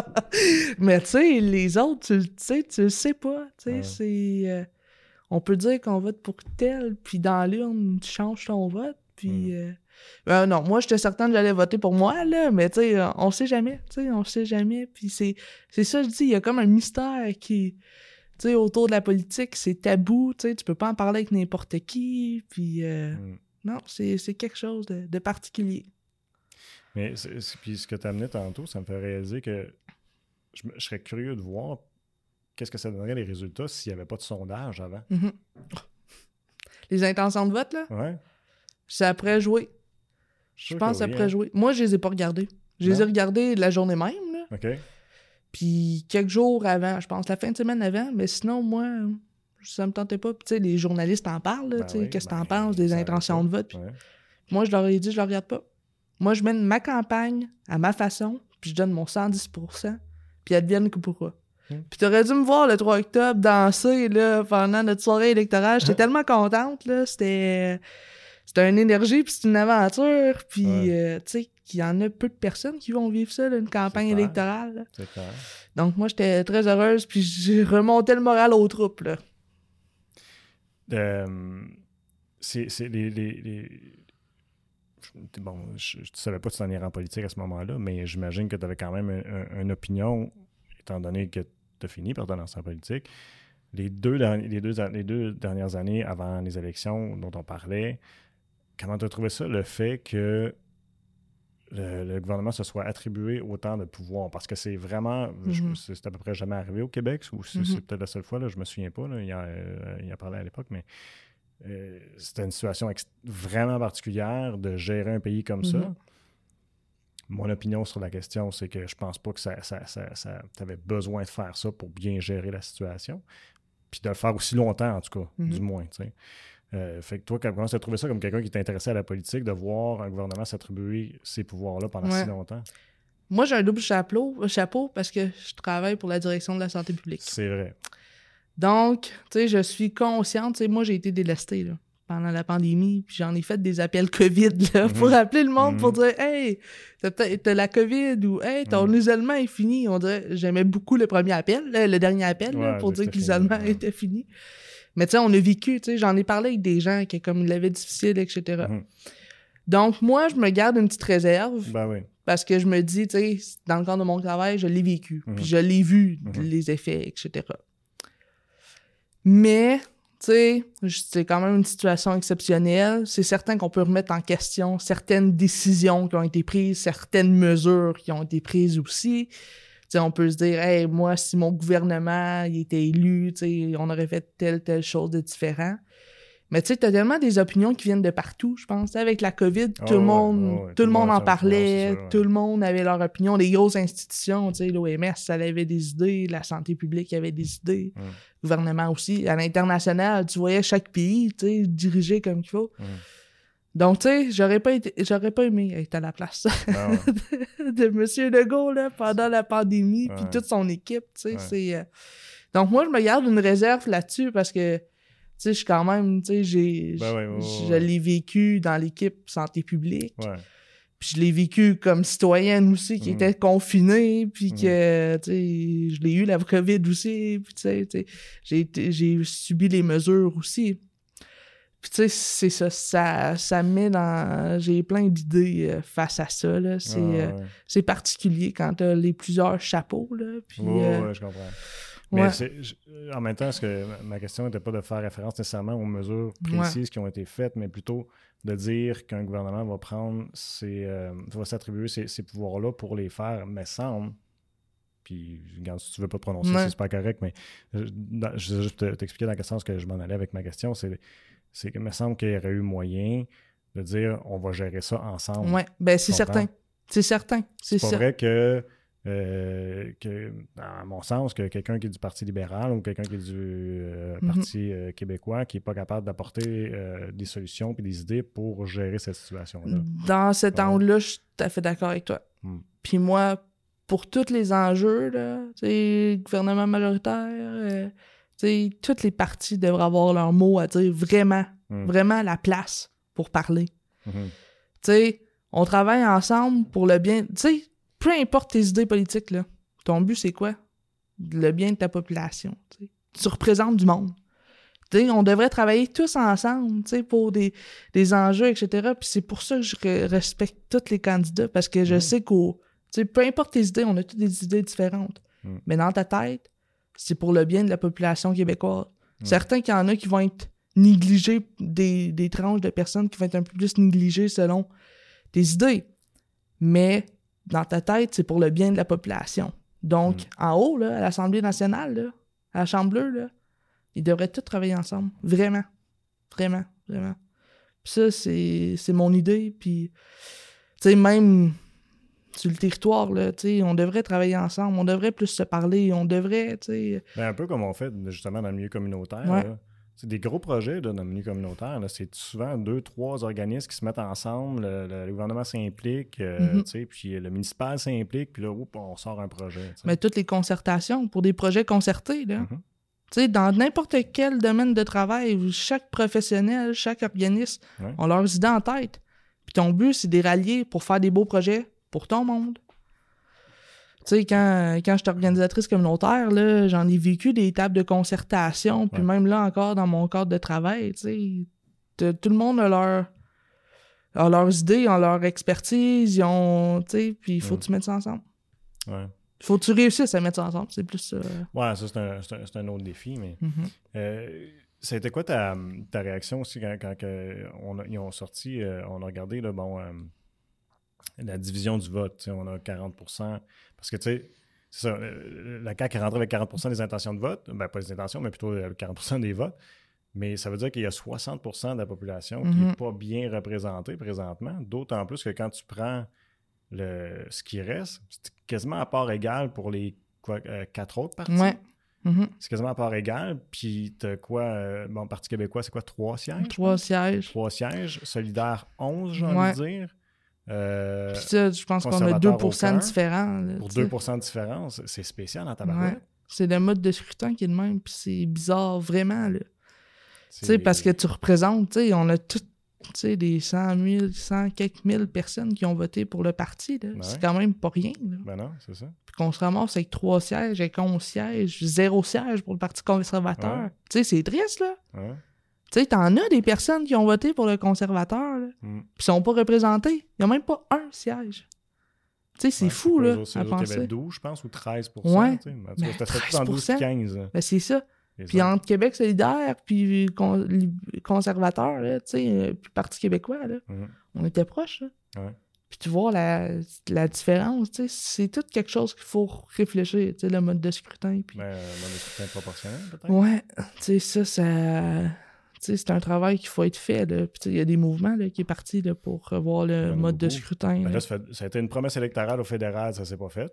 S2: Mais tu sais, les autres, tu le sais, tu le sais pas. Tu sais,
S1: Ouais.
S2: c'est... euh, on peut dire qu'on vote pour tel, puis dans l'urne, tu changes ton vote, puis...
S1: Mm.
S2: euh, euh, non, moi, j'étais certaine que j'allais voter pour moi, là, mais tu sais, on sait jamais, tu sais, on sait jamais, puis c'est... C'est ça, je dis, il y a comme un mystère qui... Tu sais, autour de la politique, c'est tabou, tu sais, tu peux pas en parler avec n'importe qui, puis... euh,
S1: Mm.
S2: non, c'est c'est quelque chose de, de particulier.
S1: Mais puis ce que tu amené tantôt, ça me fait réaliser que je, serais curieux de voir qu'est-ce que ça donnerait les résultats s'il n'y avait pas de sondage avant.
S2: Mhm. Les intentions de vote, là,
S1: Ouais.
S2: c'est après jouer. Je pense après jouer. Moi, je les ai pas regardés. Je les ai regardés la journée même, là.
S1: OK.
S2: Puis quelques jours avant, je pense, la fin de semaine avant. Mais sinon, moi, ça me tentait pas. Puis, tu sais, les journalistes en parlent,
S1: Ben
S2: tu sais,
S1: oui,
S2: qu'est-ce que
S1: ben,
S2: t'en penses des intentions de vote. Puis
S1: Ouais.
S2: moi, je leur ai dit, je le regarde pas. Moi, je mène ma campagne à ma façon, puis je donne mon 110 puis advienne que pourra. Puis t'aurais dû me voir le 3 octobre danser là, pendant notre soirée électorale. J'étais tellement contente. là. C'était c'était une énergie, puis c'est une aventure. Puis,
S1: Ouais.
S2: euh, tu sais, qu'il y en a peu de personnes qui vont vivre ça, là, une campagne électorale. là.
S1: C'est clair.
S2: Donc, moi, j'étais très heureuse, puis j'ai remonté le moral aux troupes. Là.
S1: Euh, c'est c'est les, les, les- je- Bon, je ne savais pas que tu en en politique à ce moment-là, mais j'imagine que tu avais quand même un- un- une opinion, étant donné que tu as fini par te lancer en politique. Les deux, derni- les, deux, les deux dernières années avant les élections dont on parlait, comment tu as trouvé ça, le fait que le, le gouvernement se soit attribué autant de pouvoir? Parce que c'est vraiment,
S2: Mhm.
S1: c'est à peu près jamais arrivé au Québec, ou c'est
S2: Mhm.
S1: c'est peut-être la seule fois, là, je me souviens pas, là, il, a, euh, il a parlé à l'époque, mais euh, c'était une situation vraiment particulière de gérer un pays comme ça.
S2: Mhm.
S1: Mon opinion sur la question, c'est que je pense pas que ça, ça, ça, tu avais besoin de faire ça pour bien gérer la situation. Puis de le faire aussi longtemps, en tout cas,
S2: Mhm.
S1: du moins. Euh, fait que toi, comment tu as trouvé ça comme quelqu'un qui t'intéressait à la politique, de voir un gouvernement s'attribuer ces pouvoirs-là pendant
S2: Ouais.
S1: si longtemps?
S2: Moi, j'ai un double chapeau, chapeau parce que je travaille pour la direction de la santé publique.
S1: C'est vrai.
S2: Donc, tu sais, je suis consciente, tu sais, moi, j'ai été délestée, là, pendant la pandémie, puis j'en ai fait des appels COVID, là,
S1: Mhm.
S2: pour appeler le monde, pour
S1: Mhm.
S2: dire « Hey, t'as la COVID » ou « Hey, ton
S1: Mhm.
S2: isolement est fini ». On dirait, j'aimais beaucoup le premier appel, là, le dernier appel, là, pour
S1: dire que
S2: l'isolement
S1: ouais.
S2: était fini. Mais tu sais, on a vécu, tu sais, j'en ai parlé avec des gens qui, comme, ils l'avaient difficile, etc. Donc, moi, je me garde une petite réserve,
S1: Ben oui.
S2: parce que je me dis, tu sais, dans le cadre de mon travail, je l'ai vécu. Puis je l'ai vu, les effets, etc. Mais, tu sais, c'est quand même une situation exceptionnelle. C'est certain qu'on peut remettre en question certaines décisions qui ont été prises, certaines mesures qui ont été prises aussi. Tu sais, on peut se dire, hey, moi, si mon gouvernement il était élu, tu sais, on aurait fait telle, telle chose de différent. Mais tu sais, t'as tellement des opinions qui viennent de partout, je pense. Avec la COVID, tout le
S1: ouais,
S2: monde,
S1: ouais,
S2: tout le monde en parlait,
S1: ouais.
S2: tout le monde avait leur opinion. Les grosses institutions, tu sais, l'OMS, ça avait des idées, la santé publique avait des idées,
S1: Mm.
S2: Gouvernement aussi. À l'international, tu voyais chaque pays, tu sais, dirigé comme il faut.
S1: Mm.
S2: Donc, tu sais, j'aurais pas été, j'aurais pas aimé être à la place
S1: ouais.
S2: de M. Legault, là, pendant la pandémie, puis toute son équipe, tu sais,
S1: Ouais.
S2: c'est... euh, Donc, moi, je me garde une réserve là-dessus, parce que, tu sais, je suis quand même, tu sais, j'ai...
S1: Ben ouais,
S2: je l'ai vécu dans l'équipe santé publique. Puis je l'ai vécu comme citoyenne aussi, qui
S1: Mhm.
S2: était confinée, puis
S1: Mhm.
S2: que, tu sais, je l'ai eu la COVID aussi, puis tu sais, j'ai j'ai subi les mesures aussi. Puis tu sais, c'est ça, ça, ça me met dans... J'ai plein d'idées euh, face à ça, là. C'est
S1: Ouais,
S2: euh, c'est particulier quand t'as les plusieurs chapeaux, là, puis...
S1: Ouais,
S2: euh,
S1: ouais, je comprends. Mais
S2: ouais.
S1: je- en même temps, parce que ma- question n'était pas de faire référence nécessairement aux mesures précises qui ont été faites, mais plutôt de dire qu'un gouvernement va prendre ses, euh, va s'attribuer ces, ces pouvoirs-là pour les faire, mais semble. Puis, regarde, si tu veux pas te prononcer,
S2: Ouais.
S1: c'est pas correct, mais je, dans- je vais juste te- t'expliquer dans quel sens que je m'en allais avec ma question. C'est c'est qu'il me semble qu'il y aurait eu moyen de dire on va gérer ça ensemble.
S2: Ouais, ben c'est certain. C'est certain. C'est
S1: pas vrai que, euh, que, à mon sens, que quelqu'un qui est du Parti libéral ou quelqu'un qui est du euh,
S2: Mhm.
S1: Parti euh, québécois qui n'est pas capable d'apporter des solutions et des idées pour gérer cette situation-là.
S2: Dans cet
S1: Ouais.
S2: angle-là, je suis tout à fait d'accord avec toi.
S1: Mm.
S2: Puis moi, pour tous les enjeux, là, gouvernement majoritaire, toutes les parties devraient avoir leur mot à dire vraiment,
S1: Mm.
S2: vraiment la place pour parler. Tu sais, on travaille ensemble pour le bien. Tu sais, peu importe tes idées politiques, là, ton but, c'est quoi? Le bien de ta population. tu représentes du monde. On devrait travailler tous ensemble, pour des, des enjeux, etc. Puis c'est pour ça que je re- respecte tous les candidats, parce que je
S1: Mhm.
S2: sais qu'au... Peu importe tes idées, on a toutes des idées différentes.
S1: Mhm.
S2: Mais dans ta tête, c'est pour le bien de la population québécoise.
S1: Mhm.
S2: Certains qu'il y en a qui vont être négligés, des, des tranches de personnes qui vont être un peu plus négligées selon tes idées. Mais dans ta tête, c'est pour le bien de la population. Donc,
S1: Mm.
S2: en haut, là, à l'Assemblée nationale, là, à la Chambre bleue, là, ils devraient tous travailler ensemble. Vraiment. Vraiment. Vraiment. Puis ça, c'est c'est mon idée. Puis, tu sais, même sur le territoire, là, tu sais, on devrait travailler ensemble. On devrait plus se parler. On devrait, tu sais...
S1: Ben, un peu comme on fait justement dans le milieu communautaire.
S2: Ouais.
S1: là. C'est des gros projets là, dans le milieu communautaire. C'est souvent deux, trois organismes qui se mettent ensemble. Le, le- le gouvernement s'implique, euh,
S2: Mhm.
S1: puis le municipal s'implique, puis là, oups, on sort un projet.
S2: Mais toutes les concertations pour des projets concertés, là.
S1: Mhm.
S2: Dans n'importe quel domaine de travail, où chaque professionnel, chaque organisme
S1: Ouais.
S2: ont leurs idées en tête. Puis ton but, c'est de les rallier pour faire des beaux projets pour ton monde. Tu sais, quand, quand j'étais organisatrice communautaire, là, j'en ai vécu des tables de concertation, puis
S1: Ouais.
S2: même là encore dans mon cadre de travail, tu sais, tout le monde a leur a leurs idées, ont leur expertise, ils ont, tu sais, puis il faut
S1: Mm.
S2: que tu mettes ça ensemble.
S1: Ouais.
S2: Faut que tu réussisses à mettre ça ensemble, c'est plus ça.
S1: Ouais, ça, c'est un, c'est un- c'est un autre défi, mais.
S2: Mhm.
S1: Euh, C'était quoi ta, ta réaction aussi quand, quand que on a- ils ont sorti, euh, on a regardé là, bon, euh, la division du vote, on a 40% parce que tu sais, c'est ça, euh, la CAQ est rentrée avec 40% des intentions de vote, ben pas des intentions, mais plutôt euh, 40% des votes, mais ça veut dire qu'il y a 60% de la population qui
S2: Mhm.
S1: n'est pas bien représentée présentement, d'autant plus que quand tu prends le, ce qui reste, c'est quasiment à part égale pour les quoi, euh, quatre autres partis.
S2: Ouais. Mhm.
S1: C'est quasiment à part égale. Puis t'as quoi? euh, bon, Parti québécois, c'est quoi? Trois sièges?
S2: Trois sièges.
S1: Trois sièges. Solidaire, 11, j'ai
S2: Ouais.
S1: envie de dire. Euh,
S2: Puis ça, je pense qu'on a
S1: conservateur
S2: 2
S1: aucun.
S2: de différents. là,
S1: pour
S2: tu sais.
S1: 2% de différence, c'est spécial en tabarouette.
S2: Ouais. C'est le mode de scrutin qui est le même, puis c'est bizarre, vraiment, là. Tu
S1: C'est-
S2: sais, parce que tu représentes, tu sais, on a tout, tu sais, des 100 000, 100 quelques mille personnes qui ont voté pour le parti, là.
S1: Ouais.
S2: C'est quand même pas rien, là.
S1: Ben non, c'est ça.
S2: Puis qu'on se ramasse avec trois sièges, avec 11 sièges, zéro siège pour le Parti conservateur.
S1: Ouais.
S2: Tu sais, c'est triste, là. Tu sais, t'en as des personnes qui ont voté pour le conservateur, là,
S1: Mm.
S2: puis sont pas représentés. Il y a même pas un siège. Tu sais, c'est
S1: Ouais,
S2: fou, là,
S1: autres,
S2: à
S1: Il y
S2: penser.
S1: avait 12, je pense, ou 13
S2: Ouais.
S1: tu sais. En tout cas,
S2: Mais
S1: C'était fait tout en 12
S2: 13%.
S1: 15. là.
S2: Ben, c'est ça. Puis entre Québec solidaire, puis con- conservateur, là, tu sais, euh, puis Parti québécois, là,
S1: Mhm.
S2: on était proches, là.
S1: Ouais.
S2: Puis tu vois la, la différence, tu sais, c'est tout quelque chose qu'il faut réfléchir, tu sais, le mode de scrutin. Puis...
S1: Ben, euh, le scrutin proportionnel, peut-être?
S2: Ouais, tu sais, ça, ça... Tu c'est un travail qu'il faut être fait, tu il y a des mouvements, là, qui est parti, là, pour revoir le mode de scrutin.
S1: Ben
S2: là.
S1: ça, fait- ça a été une promesse électorale au fédéral, ça s'est pas fait.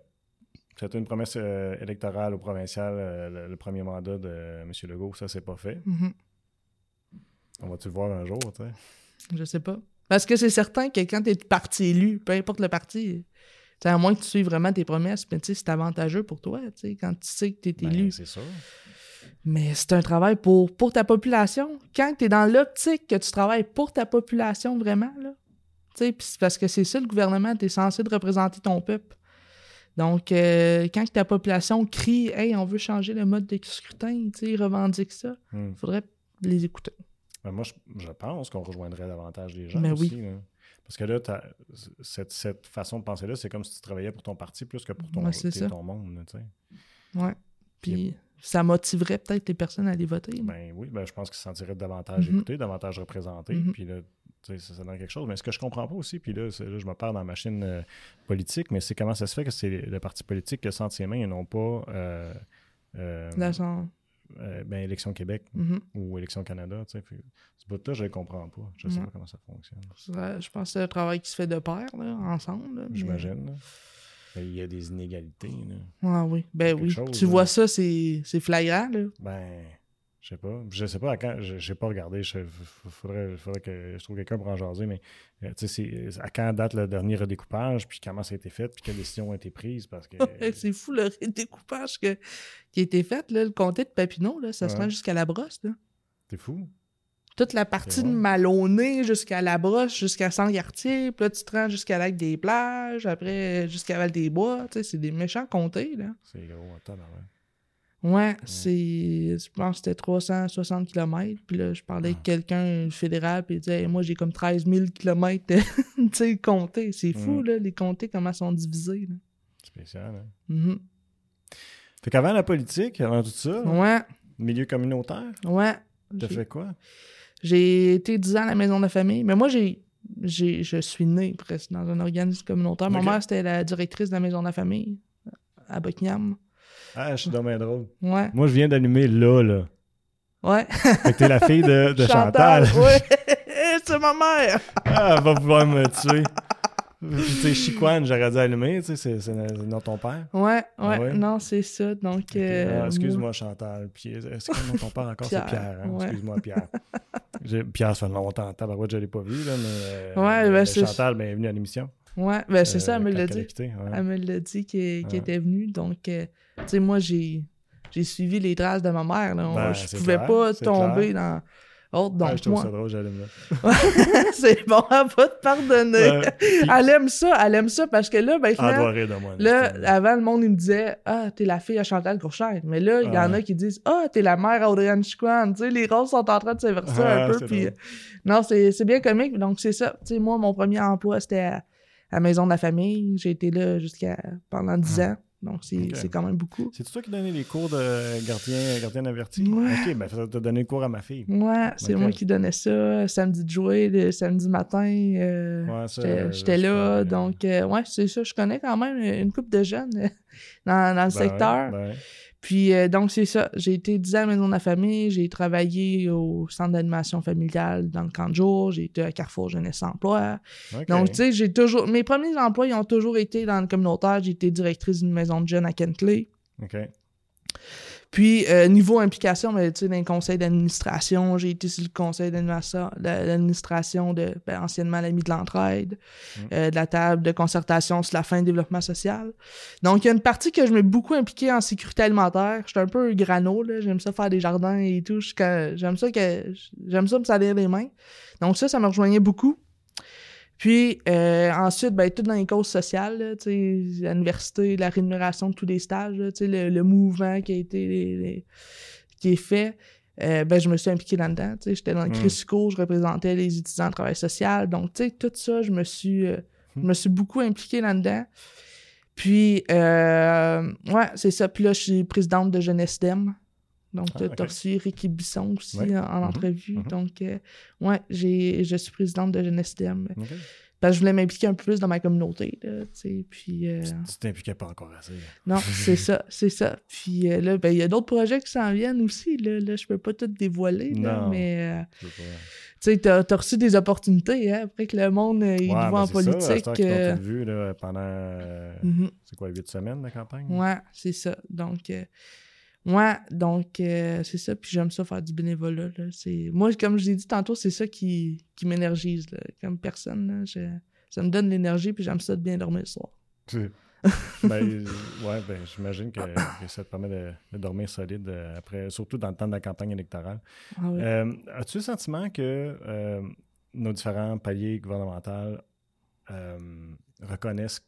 S1: Ça a été une promesse euh, électorale au provincial, euh, le, le premier mandat de M. Legault, ça s'est pas fait.
S2: Mhm.
S1: On va-tu le voir un jour, tu sais?
S2: Je sais pas. Parce que c'est certain que quand t'es parti élu, peu importe le parti, tu à moins que tu suives vraiment tes promesses, mais tu c'est avantageux pour toi, tu sais, quand tu sais que t'es
S1: Ben,
S2: élu.
S1: c'est sûr.
S2: Mais c'est un travail pour, pour ta population. Quand tu es dans l'optique que tu travailles pour ta population vraiment, là, parce que c'est ça le gouvernement, tu es censé de représenter ton peuple. Donc, euh, quand ta population crie Hey, on veut changer le mode de scrutin, ils revendiquent ça,
S1: Hmm.
S2: il faudrait les écouter.
S1: Ben, moi, je, je pense qu'on rejoindrait davantage les gens
S2: Ben
S1: aussi.
S2: oui.
S1: là. Parce que là, cette, cette façon de penser-là, c'est comme si tu travaillais pour ton parti plus que pour ton, t'es
S2: ça.
S1: ton monde. là, tu sais.
S2: Ouais. Puis ça motiverait peut-être les personnes à aller voter.
S1: Ben oui, ben, je pense qu'ils se sentiraient davantage
S2: Mhm.
S1: écoutés, davantage représentés.
S2: Mhm.
S1: Puis là, tu sais, ça, donne quelque chose. Mais ce que je comprends pas aussi, puis là, là, je me parle dans la machine euh, politique, mais c'est comment ça se fait que c'est le parti politique qui a ça entre ses mains et non pas euh, euh, euh, ben, Élection Québec
S2: mhm.
S1: ou Élection Canada. tu sais. Ce bout-là, je ne comprends pas. Je sais
S2: Ouais.
S1: pas comment ça fonctionne.
S2: Ça, Je pense que c'est un travail qui se fait de pair, là, ensemble.
S1: J'imagine. Mais Il y a des inégalités. là.
S2: Ah oui, ben oui.
S1: chose,
S2: tu
S1: là.
S2: vois ça, c'est c'est flagrant, là.
S1: Ben, je sais pas. Je sais pas à quand. Je n'ai pas regardé. Il faudrait, faudrait que je trouve quelqu'un pour en jaser, mais euh, tu sais, à quand date le dernier redécoupage, puis comment ça a été fait, puis quelles décisions ont été prises, parce que.
S2: c'est fou le découpage que, qui a été fait, là, le comté de Papineau, là, ça se rend jusqu'à la brosse. Là.
S1: T'es fou.
S2: Toute la partie de. Maloney jusqu'à la brosse, jusqu'à Sangartier, puis là, tu te rends jusqu'à Lac des Plages, après jusqu'à Val-des-Bois. Tu sais, c'est des méchants comtés, là.
S1: C'est gros, attends,
S2: Ouais, c'est. Je pense que c'était 360 km. Puis là, je parlais avec
S1: Ah.
S2: quelqu'un fédéral, puis il disait Hey, Moi, j'ai comme 13 000 km, tu sais, comptés. C'est fou,
S1: Mm.
S2: là, les comtés, comment ils sont divisés. Là.
S1: Spécial, hein?
S2: Mhm.
S1: Fait qu'avant la politique, avant tout ça,
S2: Ouais,
S1: milieu communautaire,
S2: ouais.
S1: t'as fait quoi?
S2: J'ai été 10 ans à la maison de la famille, mais moi, j'ai. j'ai- Je suis né presque dans un organisme communautaire. Ma mère, c'était la directrice de la maison de la famille à Buckingham.
S1: Ah, je suis dommage drôle.
S2: Ouais.
S1: Moi, je viens d'allumer là, là.
S2: Ouais.
S1: Fait que t'es la fille de, de Chantal.
S2: ouais. c'est ma mère.
S1: Ah, elle va pouvoir me tuer. Puis, tu sais, j'aurais dû allumer, tu sais, c'est- dans ton père.
S2: Ouais, ouais,
S1: Ah ouais?
S2: non, c'est ça. Donc, euh,
S1: Ah, excuse-moi, Chantal. Puis, quoi ton père encore? C'est
S2: Pierre,
S1: Pierre. hein?
S2: ouais.
S1: Excuse-moi, Pierre. Pierre, ça fait longtemps. Tabarouette, je ne l'ai pas vu, là, mais. euh,
S2: Ouais, ben,
S1: Chantal, bienvenue à l'émission.
S2: Ouais, ben c'est
S1: Euh,
S2: ça, elle me l'a dit.
S1: quitté, ouais.
S2: Elle me l'a dit qu'elle était venue. Donc, euh, tu sais, moi, j'ai suivi les traces de ma mère. Là. On-
S1: Ben,
S2: je pouvais
S1: clair,
S2: pas tomber
S1: clair.
S2: dans
S1: Ouais,
S2: Donc,
S1: je trouve
S2: moi,
S1: ça drôle, là.
S2: c'est bon, elle va te pardonner.
S1: Euh, puis-
S2: Elle aime ça, elle aime ça parce que là,
S1: Ah, doit rire de moi.
S2: là, avant, le monde, il me disait Ah, t'es la fille à Chantal Courchère. Mais là, il y en a qui disent Ah, t'es la mère à Audrey-Anne Chicoine. Tu sais, les rôles sont en train de s'inverser
S1: Ah,
S2: un peu. Puis,
S1: drôle.
S2: non, c'est bien comique. Donc, c'est ça. Tu sais, moi, mon premier emploi, c'était à, à la Maison de la Famille. J'ai été là jusqu'à pendant 10 ans. Donc, c'est quand même beaucoup.
S1: C'est toi qui donnais les cours de gardien, gardien averti?
S2: Ouais.
S1: Ok, ben, ça t'a donné le cours à ma fille.
S2: Ouais, c'est moi qui donnais ça. Samedi de jouer, le samedi matin. euh,
S1: Ouais,
S2: J'étais
S1: euh,
S2: là, donc euh, ouais, c'est ça. Je connais quand même une couple de jeunes dans, dans le
S1: Ben
S2: secteur.
S1: ben.
S2: Puis euh, donc c'est ça. J'ai été 10 ans à la Maison de la Famille, j'ai travaillé au centre d'animation familiale dans le camp de jour, j'ai été à Carrefour Jeunesse Emploi. Donc tu sais, j'ai toujours mes premiers emplois, ils ont toujours été dans le communautaire. J'ai été directrice d'une maison de jeunes à Kentley.
S1: Ok.
S2: Puis, euh, niveau implication, ben, tu sais, dans le conseil d'administration, j'ai été sur le conseil d'administration- de, ben, anciennement l'ami de l'entraide,
S1: Mm.
S2: euh, de la table de concertation sur la fin de développement social. Donc, il y a une partie que je m'ai beaucoup impliquée en sécurité alimentaire. J'étais un peu grano, là. J'aime ça faire des jardins et tout. J'aime ça que, j'aime ça me salir les mains. Donc, ça, ça me rejoignait beaucoup. Puis euh, ensuite, ben, tout dans les causes sociales, là, l'université, la rémunération de tous les stages, là, le, le mouvement qui a été les- les- qui est fait, euh, ben, je me suis impliqué là-dedans. J'étais dans le
S1: Mm.
S2: CRISCO, je représentais les étudiants en travail social. Donc, tu sais, tout ça, je me suis, euh, je me suis beaucoup impliqué là-dedans. Puis, ouais, c'est ça. Puis là, je suis présidente de Jeunesse DEM. Donc,
S1: Ah,
S2: tu
S1: ok.
S2: as reçu Ricky Bisson aussi
S1: Ouais.
S2: en, en
S1: Mhm.
S2: entrevue.
S1: Mhm.
S2: Donc, euh, ouais, j'ai, je suis présidente de Jeunesse DEM.
S1: Ok.
S2: Parce que je voulais m'impliquer un peu plus dans ma communauté, là, puis... euh,
S1: Tu t'impliquais pas encore assez.
S2: non, c'est ça, c'est ça. Puis euh, là, ben, il y a d'autres projets qui s'en viennent aussi, là, là je peux pas tout dévoiler, là,
S1: Non.
S2: mais... euh,
S1: Tu
S2: sais, t'as, t'as reçu des opportunités, hein, après que le monde, il
S1: Ouais, ben,
S2: en
S1: ça,
S2: politique. euh,
S1: tout vu là, pendant,
S2: mhm.
S1: c'est quoi, huit semaines de campagne?
S2: Ouais, c'est ça. Donc, ouais, donc, euh, c'est ça. Puis j'aime ça faire du bénévolat. Là. C'est... Moi, comme je l'ai dit tantôt, c'est ça qui, qui m'énergise. Là. Comme personne, là, je- ça me donne l'énergie, puis j'aime ça de bien dormir le soir.
S1: Ben, euh, ouais, ben, j'imagine que, que ça te permet de, de dormir solide euh, après, surtout dans le temps de la campagne électorale.
S2: Ah.
S1: Euh, As-tu le sentiment que nos différents paliers gouvernementaux reconnaissent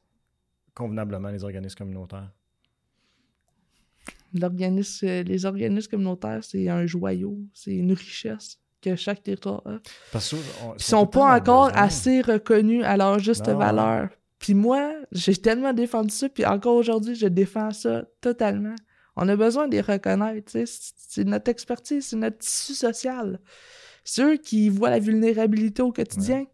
S1: convenablement les organismes communautaires?
S2: L'organisme, euh, les organismes communautaires, c'est un joyau, c'est une richesse que chaque territoire a.
S1: Parce ça
S2: sont pas encore
S1: besoin.
S2: assez reconnus à leur juste
S1: Non.
S2: valeur. Puis moi, j'ai tellement défendu ça, puis encore aujourd'hui, je défends ça totalement. On a besoin de les reconnaître. C'est- notre expertise, c'est notre tissu social. C'est eux qui voient la vulnérabilité au quotidien.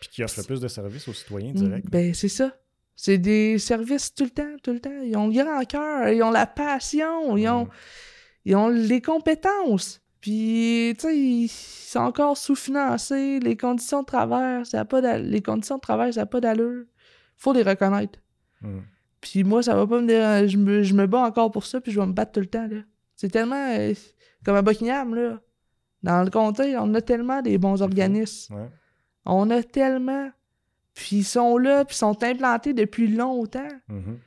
S1: Puis qui offre le plus de services aux citoyens directs.
S2: Ben, c'est ça. C'est des services tout le temps, tout le temps. Ils ont le grand cœur, ils ont la passion, ils ont, ils ont les compétences. Puis, tu sais, ils sont encore sous-financés. Les conditions de travail, ça a pas les conditions de travail, ça n'a pas d'allure. Faut les reconnaître. Puis moi, ça va pas me déranger. Je me, je me bats encore pour ça, puis je vais me battre tout le temps, là. C'est tellement... euh, comme à Buckingham, là. Dans le comté, on a tellement des bons organismes.
S1: Ouais.
S2: On a tellement... Puis ils sont là, puis ils sont implantés depuis longtemps.
S1: Mhm.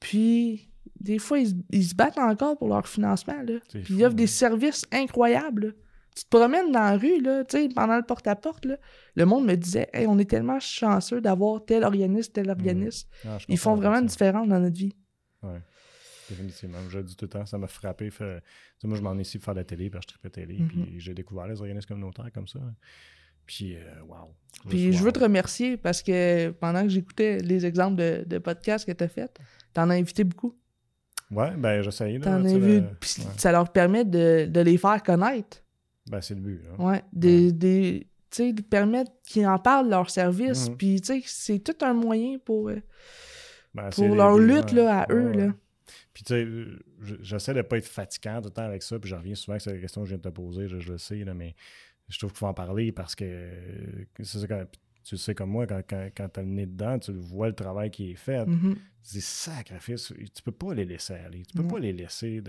S2: Puis, des fois, ils, se- ils se battent encore pour leur financement, là. Puis
S1: fou,
S2: ils offrent
S1: hein.
S2: des services incroyables, là. Tu te promènes dans la rue, là, tu sais, pendant le porte-à-porte, là, le monde me disait « Hey, on est tellement chanceux d'avoir tel organisme, tel organisme.
S1: Ah,
S2: Ils font vraiment une différence dans notre vie.
S1: Ouais. Définitivement. Je le dis tout le temps, ça m'a frappé. Fait... Moi, je m'en ai ici pour faire de la télé, parce que je tripais télé,
S2: Mhm.
S1: puis j'ai découvert les organismes communautaires comme ça. Puis, euh, wow.
S2: Puis je veux te remercier parce que pendant que j'écoutais les exemples de, de podcasts que tu as fait, t'en as invité beaucoup.
S1: Ouais, ben, j'essayais.
S2: T'en
S1: tu
S2: as
S1: sais,
S2: vu.
S1: le-
S2: Puis
S1: ouais.
S2: ça leur permet de, de les faire connaître.
S1: Ben, c'est le but. là.
S2: Ouais. Des, des, tu sais, de permettre qu'ils en parlent de leur service.
S1: Mhm.
S2: Puis, tu sais, c'est tout un moyen pour, euh,
S1: Ben, c'est
S2: pour
S1: le
S2: leur lutte
S1: ouais.
S2: là, à eux.
S1: Ouais.
S2: Là.
S1: Puis, tu sais, je- j'essaie de pas être fatigant tout le temps avec ça, puis je reviens souvent sur la question que je viens de te poser, je, je le sais, là, mais je trouve qu'il faut en parler parce que, euh, c'est ça, quand- tu sais comme moi, quand, quand, quand tu le nez dedans, tu vois le travail qui est fait.
S2: Mhm.
S1: C'est sacrifice. Tu peux pas les laisser aller. Tu peux pas les laisser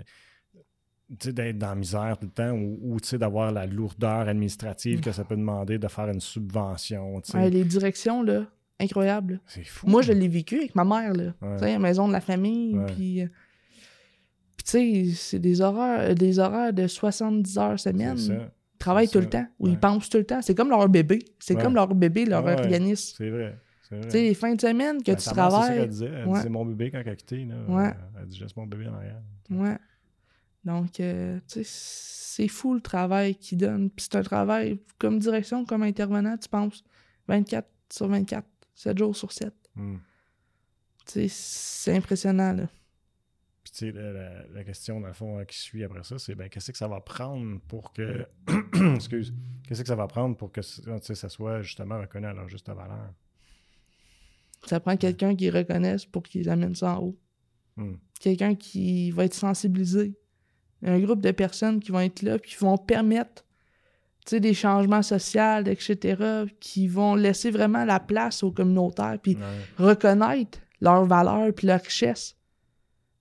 S1: tu d'être dans la misère tout le temps ou, tu d'avoir la lourdeur administrative que ça peut demander de faire une subvention. tu.
S2: Ouais, les directions, là, incroyables.
S1: C'est fou.
S2: Moi, je l'ai vécu avec ma mère, là.
S1: Ouais.
S2: Tu la maison de la famille, puis... euh, Puis, tu sais, c'est des horaires, des horaires de 70 heures
S1: C'est
S2: semaine. Travaillent
S1: c'est
S2: tout le temps, ou
S1: Ouais.
S2: ils pensent tout le temps. C'est comme leur bébé. C'est
S1: Ouais.
S2: comme leur bébé, leur
S1: Ouais,
S2: organisme.
S1: C'est vrai. C'est.
S2: Tu sais, les fins de semaine que
S1: Ben,
S2: tu
S1: C'est
S2: travailles...
S1: qu'elle disait. Elle
S2: Ouais.
S1: disait mon bébé quand elle a quitté. Là,
S2: Ouais.
S1: Euh, Elle dit juste mon bébé en arrière.
S2: Ouais. Donc, euh, tu sais, c'est fou le travail qu'ils donnent. Puis c'est un travail, comme direction, comme intervenant, tu penses 24 sur 24, 7 jours sur 7.
S1: Hmm.
S2: Tu sais, c'est impressionnant, là.
S1: Sais, la, question, dans le fond, euh, qui suit après ça, c'est ben, qu'est-ce que ça va prendre pour que. Excuse. Qu'est-ce que ça va prendre pour que tu sais, ça soit justement reconnu à leur juste valeur?
S2: Ça prend quelqu'un qui reconnaisse pour qu'ils amènent ça en haut.
S1: Hmm.
S2: Quelqu'un qui va être sensibilisé. Un groupe de personnes qui vont être là, puis qui vont permettre tu sais, des changements sociaux, etc., qui vont laisser vraiment la place aux communautaires, puis
S1: Ouais.
S2: reconnaître leurs valeurs puis leur richesse.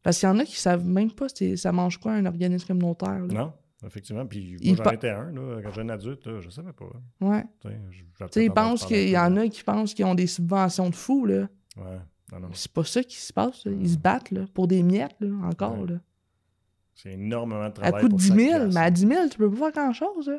S2: Parce qu'il y en a qui savent même pas ça mange quoi un organisme communautaire. là.
S1: Non, effectivement. Puis moi, j'en étais un, là, quand j'étais un adulte, là, je savais pas.
S2: Ouais.
S1: Tu
S2: Tu ils pensent qu'il y en a qui pensent qu'ils ont des subventions de fous, là.
S1: Ouais, non, non.
S2: C'est pas ça qui se passe, là. Ils se battent, là, pour des miettes, là, encore,
S1: Ouais.
S2: là.
S1: C'est énormément de
S2: À
S1: travail.
S2: coût de
S1: pour
S2: 10
S1: chaque
S2: 000,
S1: pièce.
S2: mais à 10 000, tu peux pas faire grand-chose.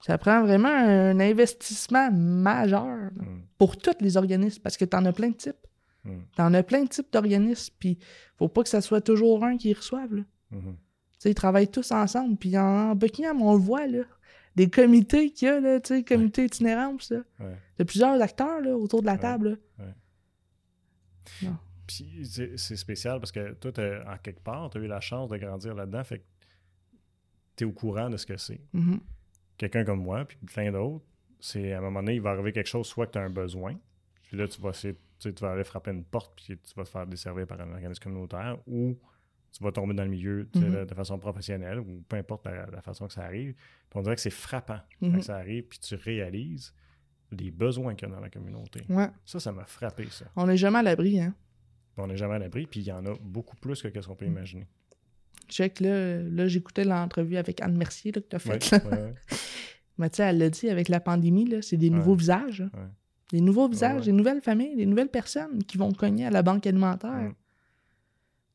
S2: Ça prend vraiment un investissement majeur
S1: Hmm,
S2: pour tous les organismes, parce que t'en as plein de types.
S1: Hmm,
S2: T'en as plein de types d'organismes, puis faut pas que ça soit toujours un qui reçoive, là.
S1: mhm.
S2: Ils travaillent tous ensemble. Puis en Buckingham, on le voit, là. Des comités qu'il y a, là, comités.
S1: Ouais.
S2: Il y a plusieurs acteurs, là, autour de la table.
S1: Puis c'est spécial parce que toi, en quelque part, tu as eu la chance de grandir là-dedans. Fait que tu es au courant de ce que c'est.
S2: Mhm.
S1: Quelqu'un comme moi, puis plein d'autres, c'est à un moment donné, il va arriver quelque chose, soit que tu as un besoin, puis là, tu vas essayer, tu vas aller frapper une porte, puis tu vas te faire desservir par un organisme communautaire, ou tu vas tomber dans le milieu tu
S2: Mhm.
S1: de, façon professionnelle, ou peu importe la, la façon que ça arrive. Puis on dirait que c'est frappant
S2: Mhm.
S1: quand ça arrive, puis tu réalises les besoins qu'il y a dans la communauté.
S2: Ouais.
S1: Ça, ça m'a frappé, ça.
S2: On n'est jamais à l'abri, hein.
S1: On n'est jamais à l'abri, puis il y en a beaucoup plus que ce qu'on peut
S2: Mm.
S1: imaginer.
S2: Check, là, là j'écoutais l'entrevue avec Anne Mercier, là, que t'as
S1: Ouais,
S2: faite.
S1: ouais, ouais.
S2: Mais tu sais, elle l'a dit, avec la pandémie, c'est des nouveaux visages. hein. Des nouveaux visages,
S1: ouais.
S2: des nouvelles familles, des nouvelles personnes qui vont cogner à la banque alimentaire.
S1: Mm.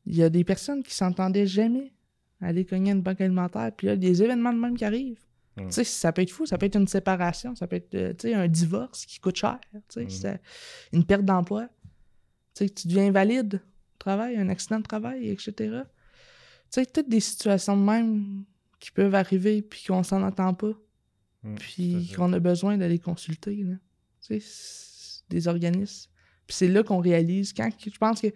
S2: Il y a des personnes qui s'entendaient jamais aller cogner à une banque alimentaire, puis il y a des événements de même qui arrivent.
S1: Mm.
S2: Tu sais, ça peut être fou, ça peut être une séparation, ça peut être euh, tu sais, un divorce qui coûte cher, tu sais,
S1: Mm.
S2: une perte d'emploi. Tu sais, tu deviens invalide au travail, un accident de travail, etc. Tu sais, toutes des situations de même qui peuvent arriver puis qu'on s'en entend pas,
S1: Mm,
S2: puis qu'on a besoin d'aller consulter, là. Des organismes. Puis c'est là qu'on réalise, quand je pense que,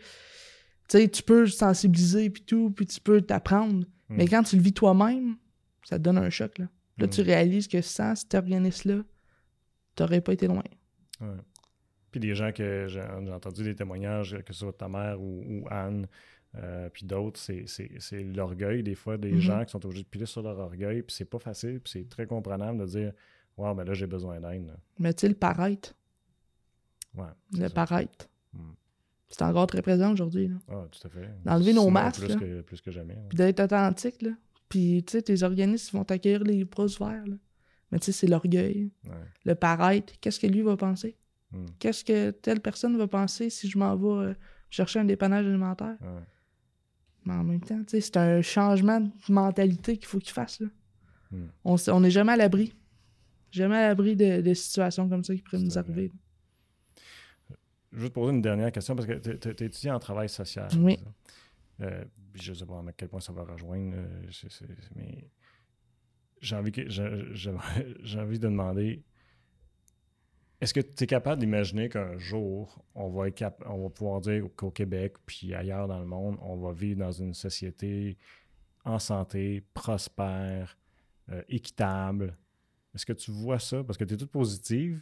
S2: tu peux sensibiliser puis tout, puis tu peux t'apprendre,
S1: Mm.
S2: mais quand tu le vis toi-même, ça te donne un choc, là. Là,
S1: Mm.
S2: tu réalises que sans cet organisme-là, t'aurais pas été loin.
S1: Ouais. Puis des gens que j'ai entendu des témoignages, que ce soit ta mère ou, ou Anne, euh, puis d'autres, c'est- l'orgueil des fois des
S2: Mhm.
S1: gens qui sont obligés de piler sur leur orgueil, puis c'est pas facile, puis c'est très comprenable de dire Wow, mais là j'ai besoin d'aide.
S2: Mais tu sais, le paraître,
S1: Ouais.
S2: le
S1: ça.
S2: paraître,
S1: Mm.
S2: c'est encore très présent aujourd'hui.
S1: Ah, tout à fait.
S2: D'enlever nos masques,
S1: Plus
S2: là.
S1: que, plus que jamais.
S2: Puis d'être authentique, là. Puis, tu sais, tes organismes vont t'accueillir les bras ouverts, là. Mais tu sais, c'est l'orgueil,
S1: Ouais.
S2: le paraître. Qu'est-ce que lui va penser?
S1: Mm.
S2: Qu'est-ce que telle personne va penser si je m'en vais euh, chercher un dépannage alimentaire?
S1: Ouais.
S2: Mais en même temps, tu sais, c'est un changement de mentalité qu'il faut qu'il fasse, là.
S1: Mm.
S2: On s- on n'est jamais à l'abri. Jamais à l'abri de, de situations comme ça qui pourraient nous arriver.
S1: Je vais te poser une dernière question parce que tu es étudiant en travail social.
S2: Oui.
S1: Euh, je ne sais pas à quel point ça va rejoindre, euh, mais j'ai envie, que- envie de demander est-ce que tu es capable d'imaginer qu'un jour, on va, être cap- on va pouvoir dire qu'au Québec puis ailleurs dans le monde, on va vivre dans une société en santé, prospère, euh, équitable? Est-ce que tu vois ça? Parce que tu es toute positive,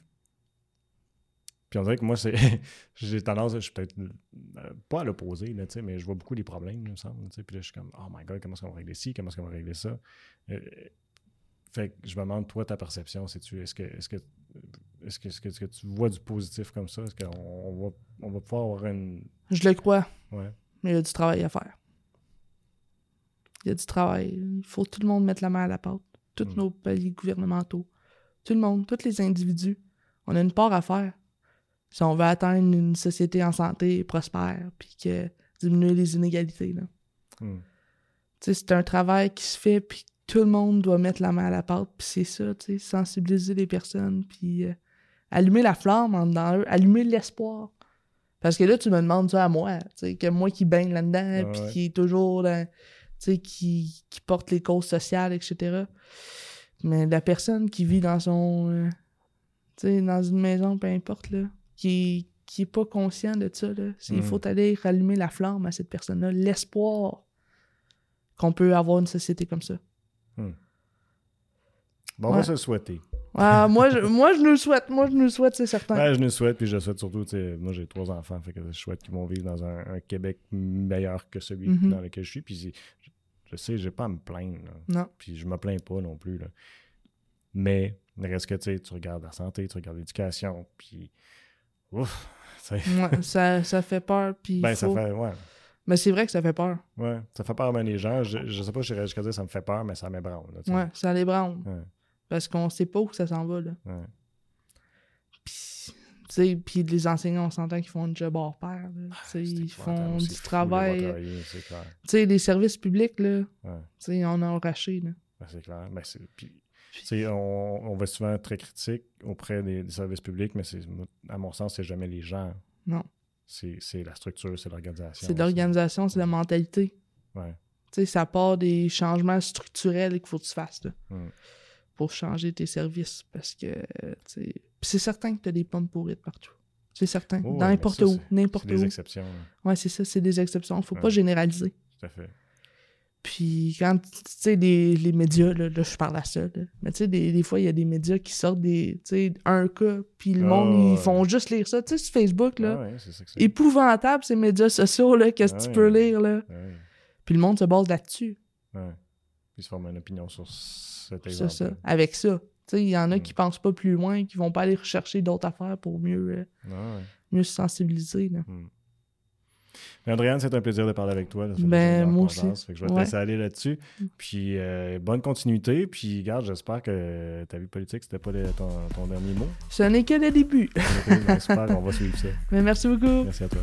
S1: puis on dirait que moi, c'est j'ai tendance, je suis peut-être euh, pas à l'opposé, là, mais je vois beaucoup les problèmes, il me semble. Puis là, je suis comme, oh my god, comment est-ce qu'on va régler ci, comment est-ce qu'on va régler ça? Euh, Fait que je me demande, toi, ta perception, c'est-tu, est-ce que, est-ce que, est-ce que, est-ce que, est-ce que tu vois du positif comme ça? Est-ce qu'on on va, on va pouvoir avoir une.
S2: Je le crois,
S1: Ouais.
S2: mais il y a du travail à faire. Il y a du travail. Il faut tout le monde mettre la main à la pâte. Tous
S1: Mm.
S2: nos paliers gouvernementaux. Tout le monde, tous les individus. On a une part à faire. Si on veut atteindre une société en santé, prospère, puis que diminuer les inégalités. Là.
S1: Hmm.
S2: C'est un travail qui se fait, puis tout le monde doit mettre la main à la pâte, puis c'est ça, sensibiliser les personnes, puis euh, allumer la flamme en dedans eux, allumer l'espoir. Parce que là, tu me demandes ça à moi, que moi qui baigne là-dedans,
S1: Ah
S2: puis
S1: ouais.
S2: qui est toujours dans, qui, qui porte les causes sociales, etc. Mais la personne qui vit dans son, euh, tu dans une maison, peu importe, là, qui, qui est pas conscient de ça, là, il
S1: Mm.
S2: faut aller rallumer la flamme à cette personne-là, l'espoir qu'on peut avoir une société comme ça.
S1: Bon, on va se le souhaiter.
S2: Ah, moi, je, moi, je nous le souhaite. Moi, je nous le souhaite, c'est certain.
S1: Ouais, je nous le souhaite, puis je le souhaite surtout, tu sais, moi j'ai trois enfants, fait que je souhaite qu'ils vont vivre dans un, un Québec meilleur que celui
S2: Mhm.
S1: dans lequel je suis, puis je, je sais, j'ai pas à me plaindre, là.
S2: Non.
S1: puis je me plains pas non plus, là. Mais, reste que, tu sais, tu regardes la santé, tu regardes l'éducation, puis, ouf,
S2: Ouais, ça, ça fait peur. Puis
S1: ben ça fait, ouais,
S2: Mais c'est vrai que ça fait peur.
S1: ouais, ça fait peur à les gens, je, je sais pas, je jusqu'à dire ça me fait peur, mais ça m'ébranle.
S2: Ouais, ça l'ébranle.
S1: Ouais.
S2: Parce qu'on sait pas où ça s'en va, là.
S1: Ouais.
S2: Puis, les enseignants, on s'entend qu'ils font un job hors pair. là.
S1: Ah,
S2: ils font du travail.
S1: clair.
S2: sais, les services publics, là,
S1: Ouais.
S2: on a arraché, là.
S1: Ben, c'est clair. Ben, puis, on, on va souvent être très critique auprès des, des services publics, mais c'est, à mon sens, c'est jamais les gens.
S2: Non.
S1: C'est, la structure, c'est l'organisation.
S2: C'est l'organisation, c'est la mentalité.
S1: Ouais.
S2: Ça part des changements structurels qu'il faut que tu fasses, là.
S1: Mm.
S2: Pour changer tes services. Parce que, tu. Puis c'est certain que t'as des pommes pourrites partout. C'est certain.
S1: Oh, ouais,
S2: Dans
S1: mais
S2: n'importe où.
S1: c'est- C'est
S2: N'importe
S1: des
S2: où.
S1: exceptions.
S2: Ouais, c'est ça, c'est des exceptions. Faut pas généraliser.
S1: tout à fait.
S2: Puis quand, tu sais, les, les médias, là, là, je parle à ça, là. mais tu sais, des, des fois, il y a des médias qui sortent des, tu sais, un cas, puis le
S1: Ah,
S2: monde, ils font juste lire ça. Tu sais, sur Facebook, là,
S1: Ah ouais, c'est ça que c'est.
S2: épouvantable, ces médias sociaux, là, qu'est-ce que
S1: Ah
S2: tu
S1: ouais.
S2: peux lire, là. Puis le monde se base là-dessus,
S1: ils se forment une opinion sur cet
S2: c'est
S1: exemple.
S2: ça, avec ça. Il y en a
S1: Mm.
S2: qui pensent pas plus loin, qui vont pas aller rechercher d'autres affaires pour mieux, euh,
S1: Ah ouais.
S2: mieux se sensibiliser, là.
S1: Hmm. Mais Andréane, c'est un plaisir de parler avec toi.
S2: Ben, moi aussi.
S1: jase. Fait que je vais te
S2: Ouais.
S1: laisser aller là-dessus. Puis, euh, bonne continuité. Puis, garde, j'espère que ta vie politique, c'était pas le- ton, ton dernier mot.
S2: Ce n'est que le début.
S1: J'espère qu'on va suivre ça.
S2: Mais merci beaucoup.
S1: Merci à toi.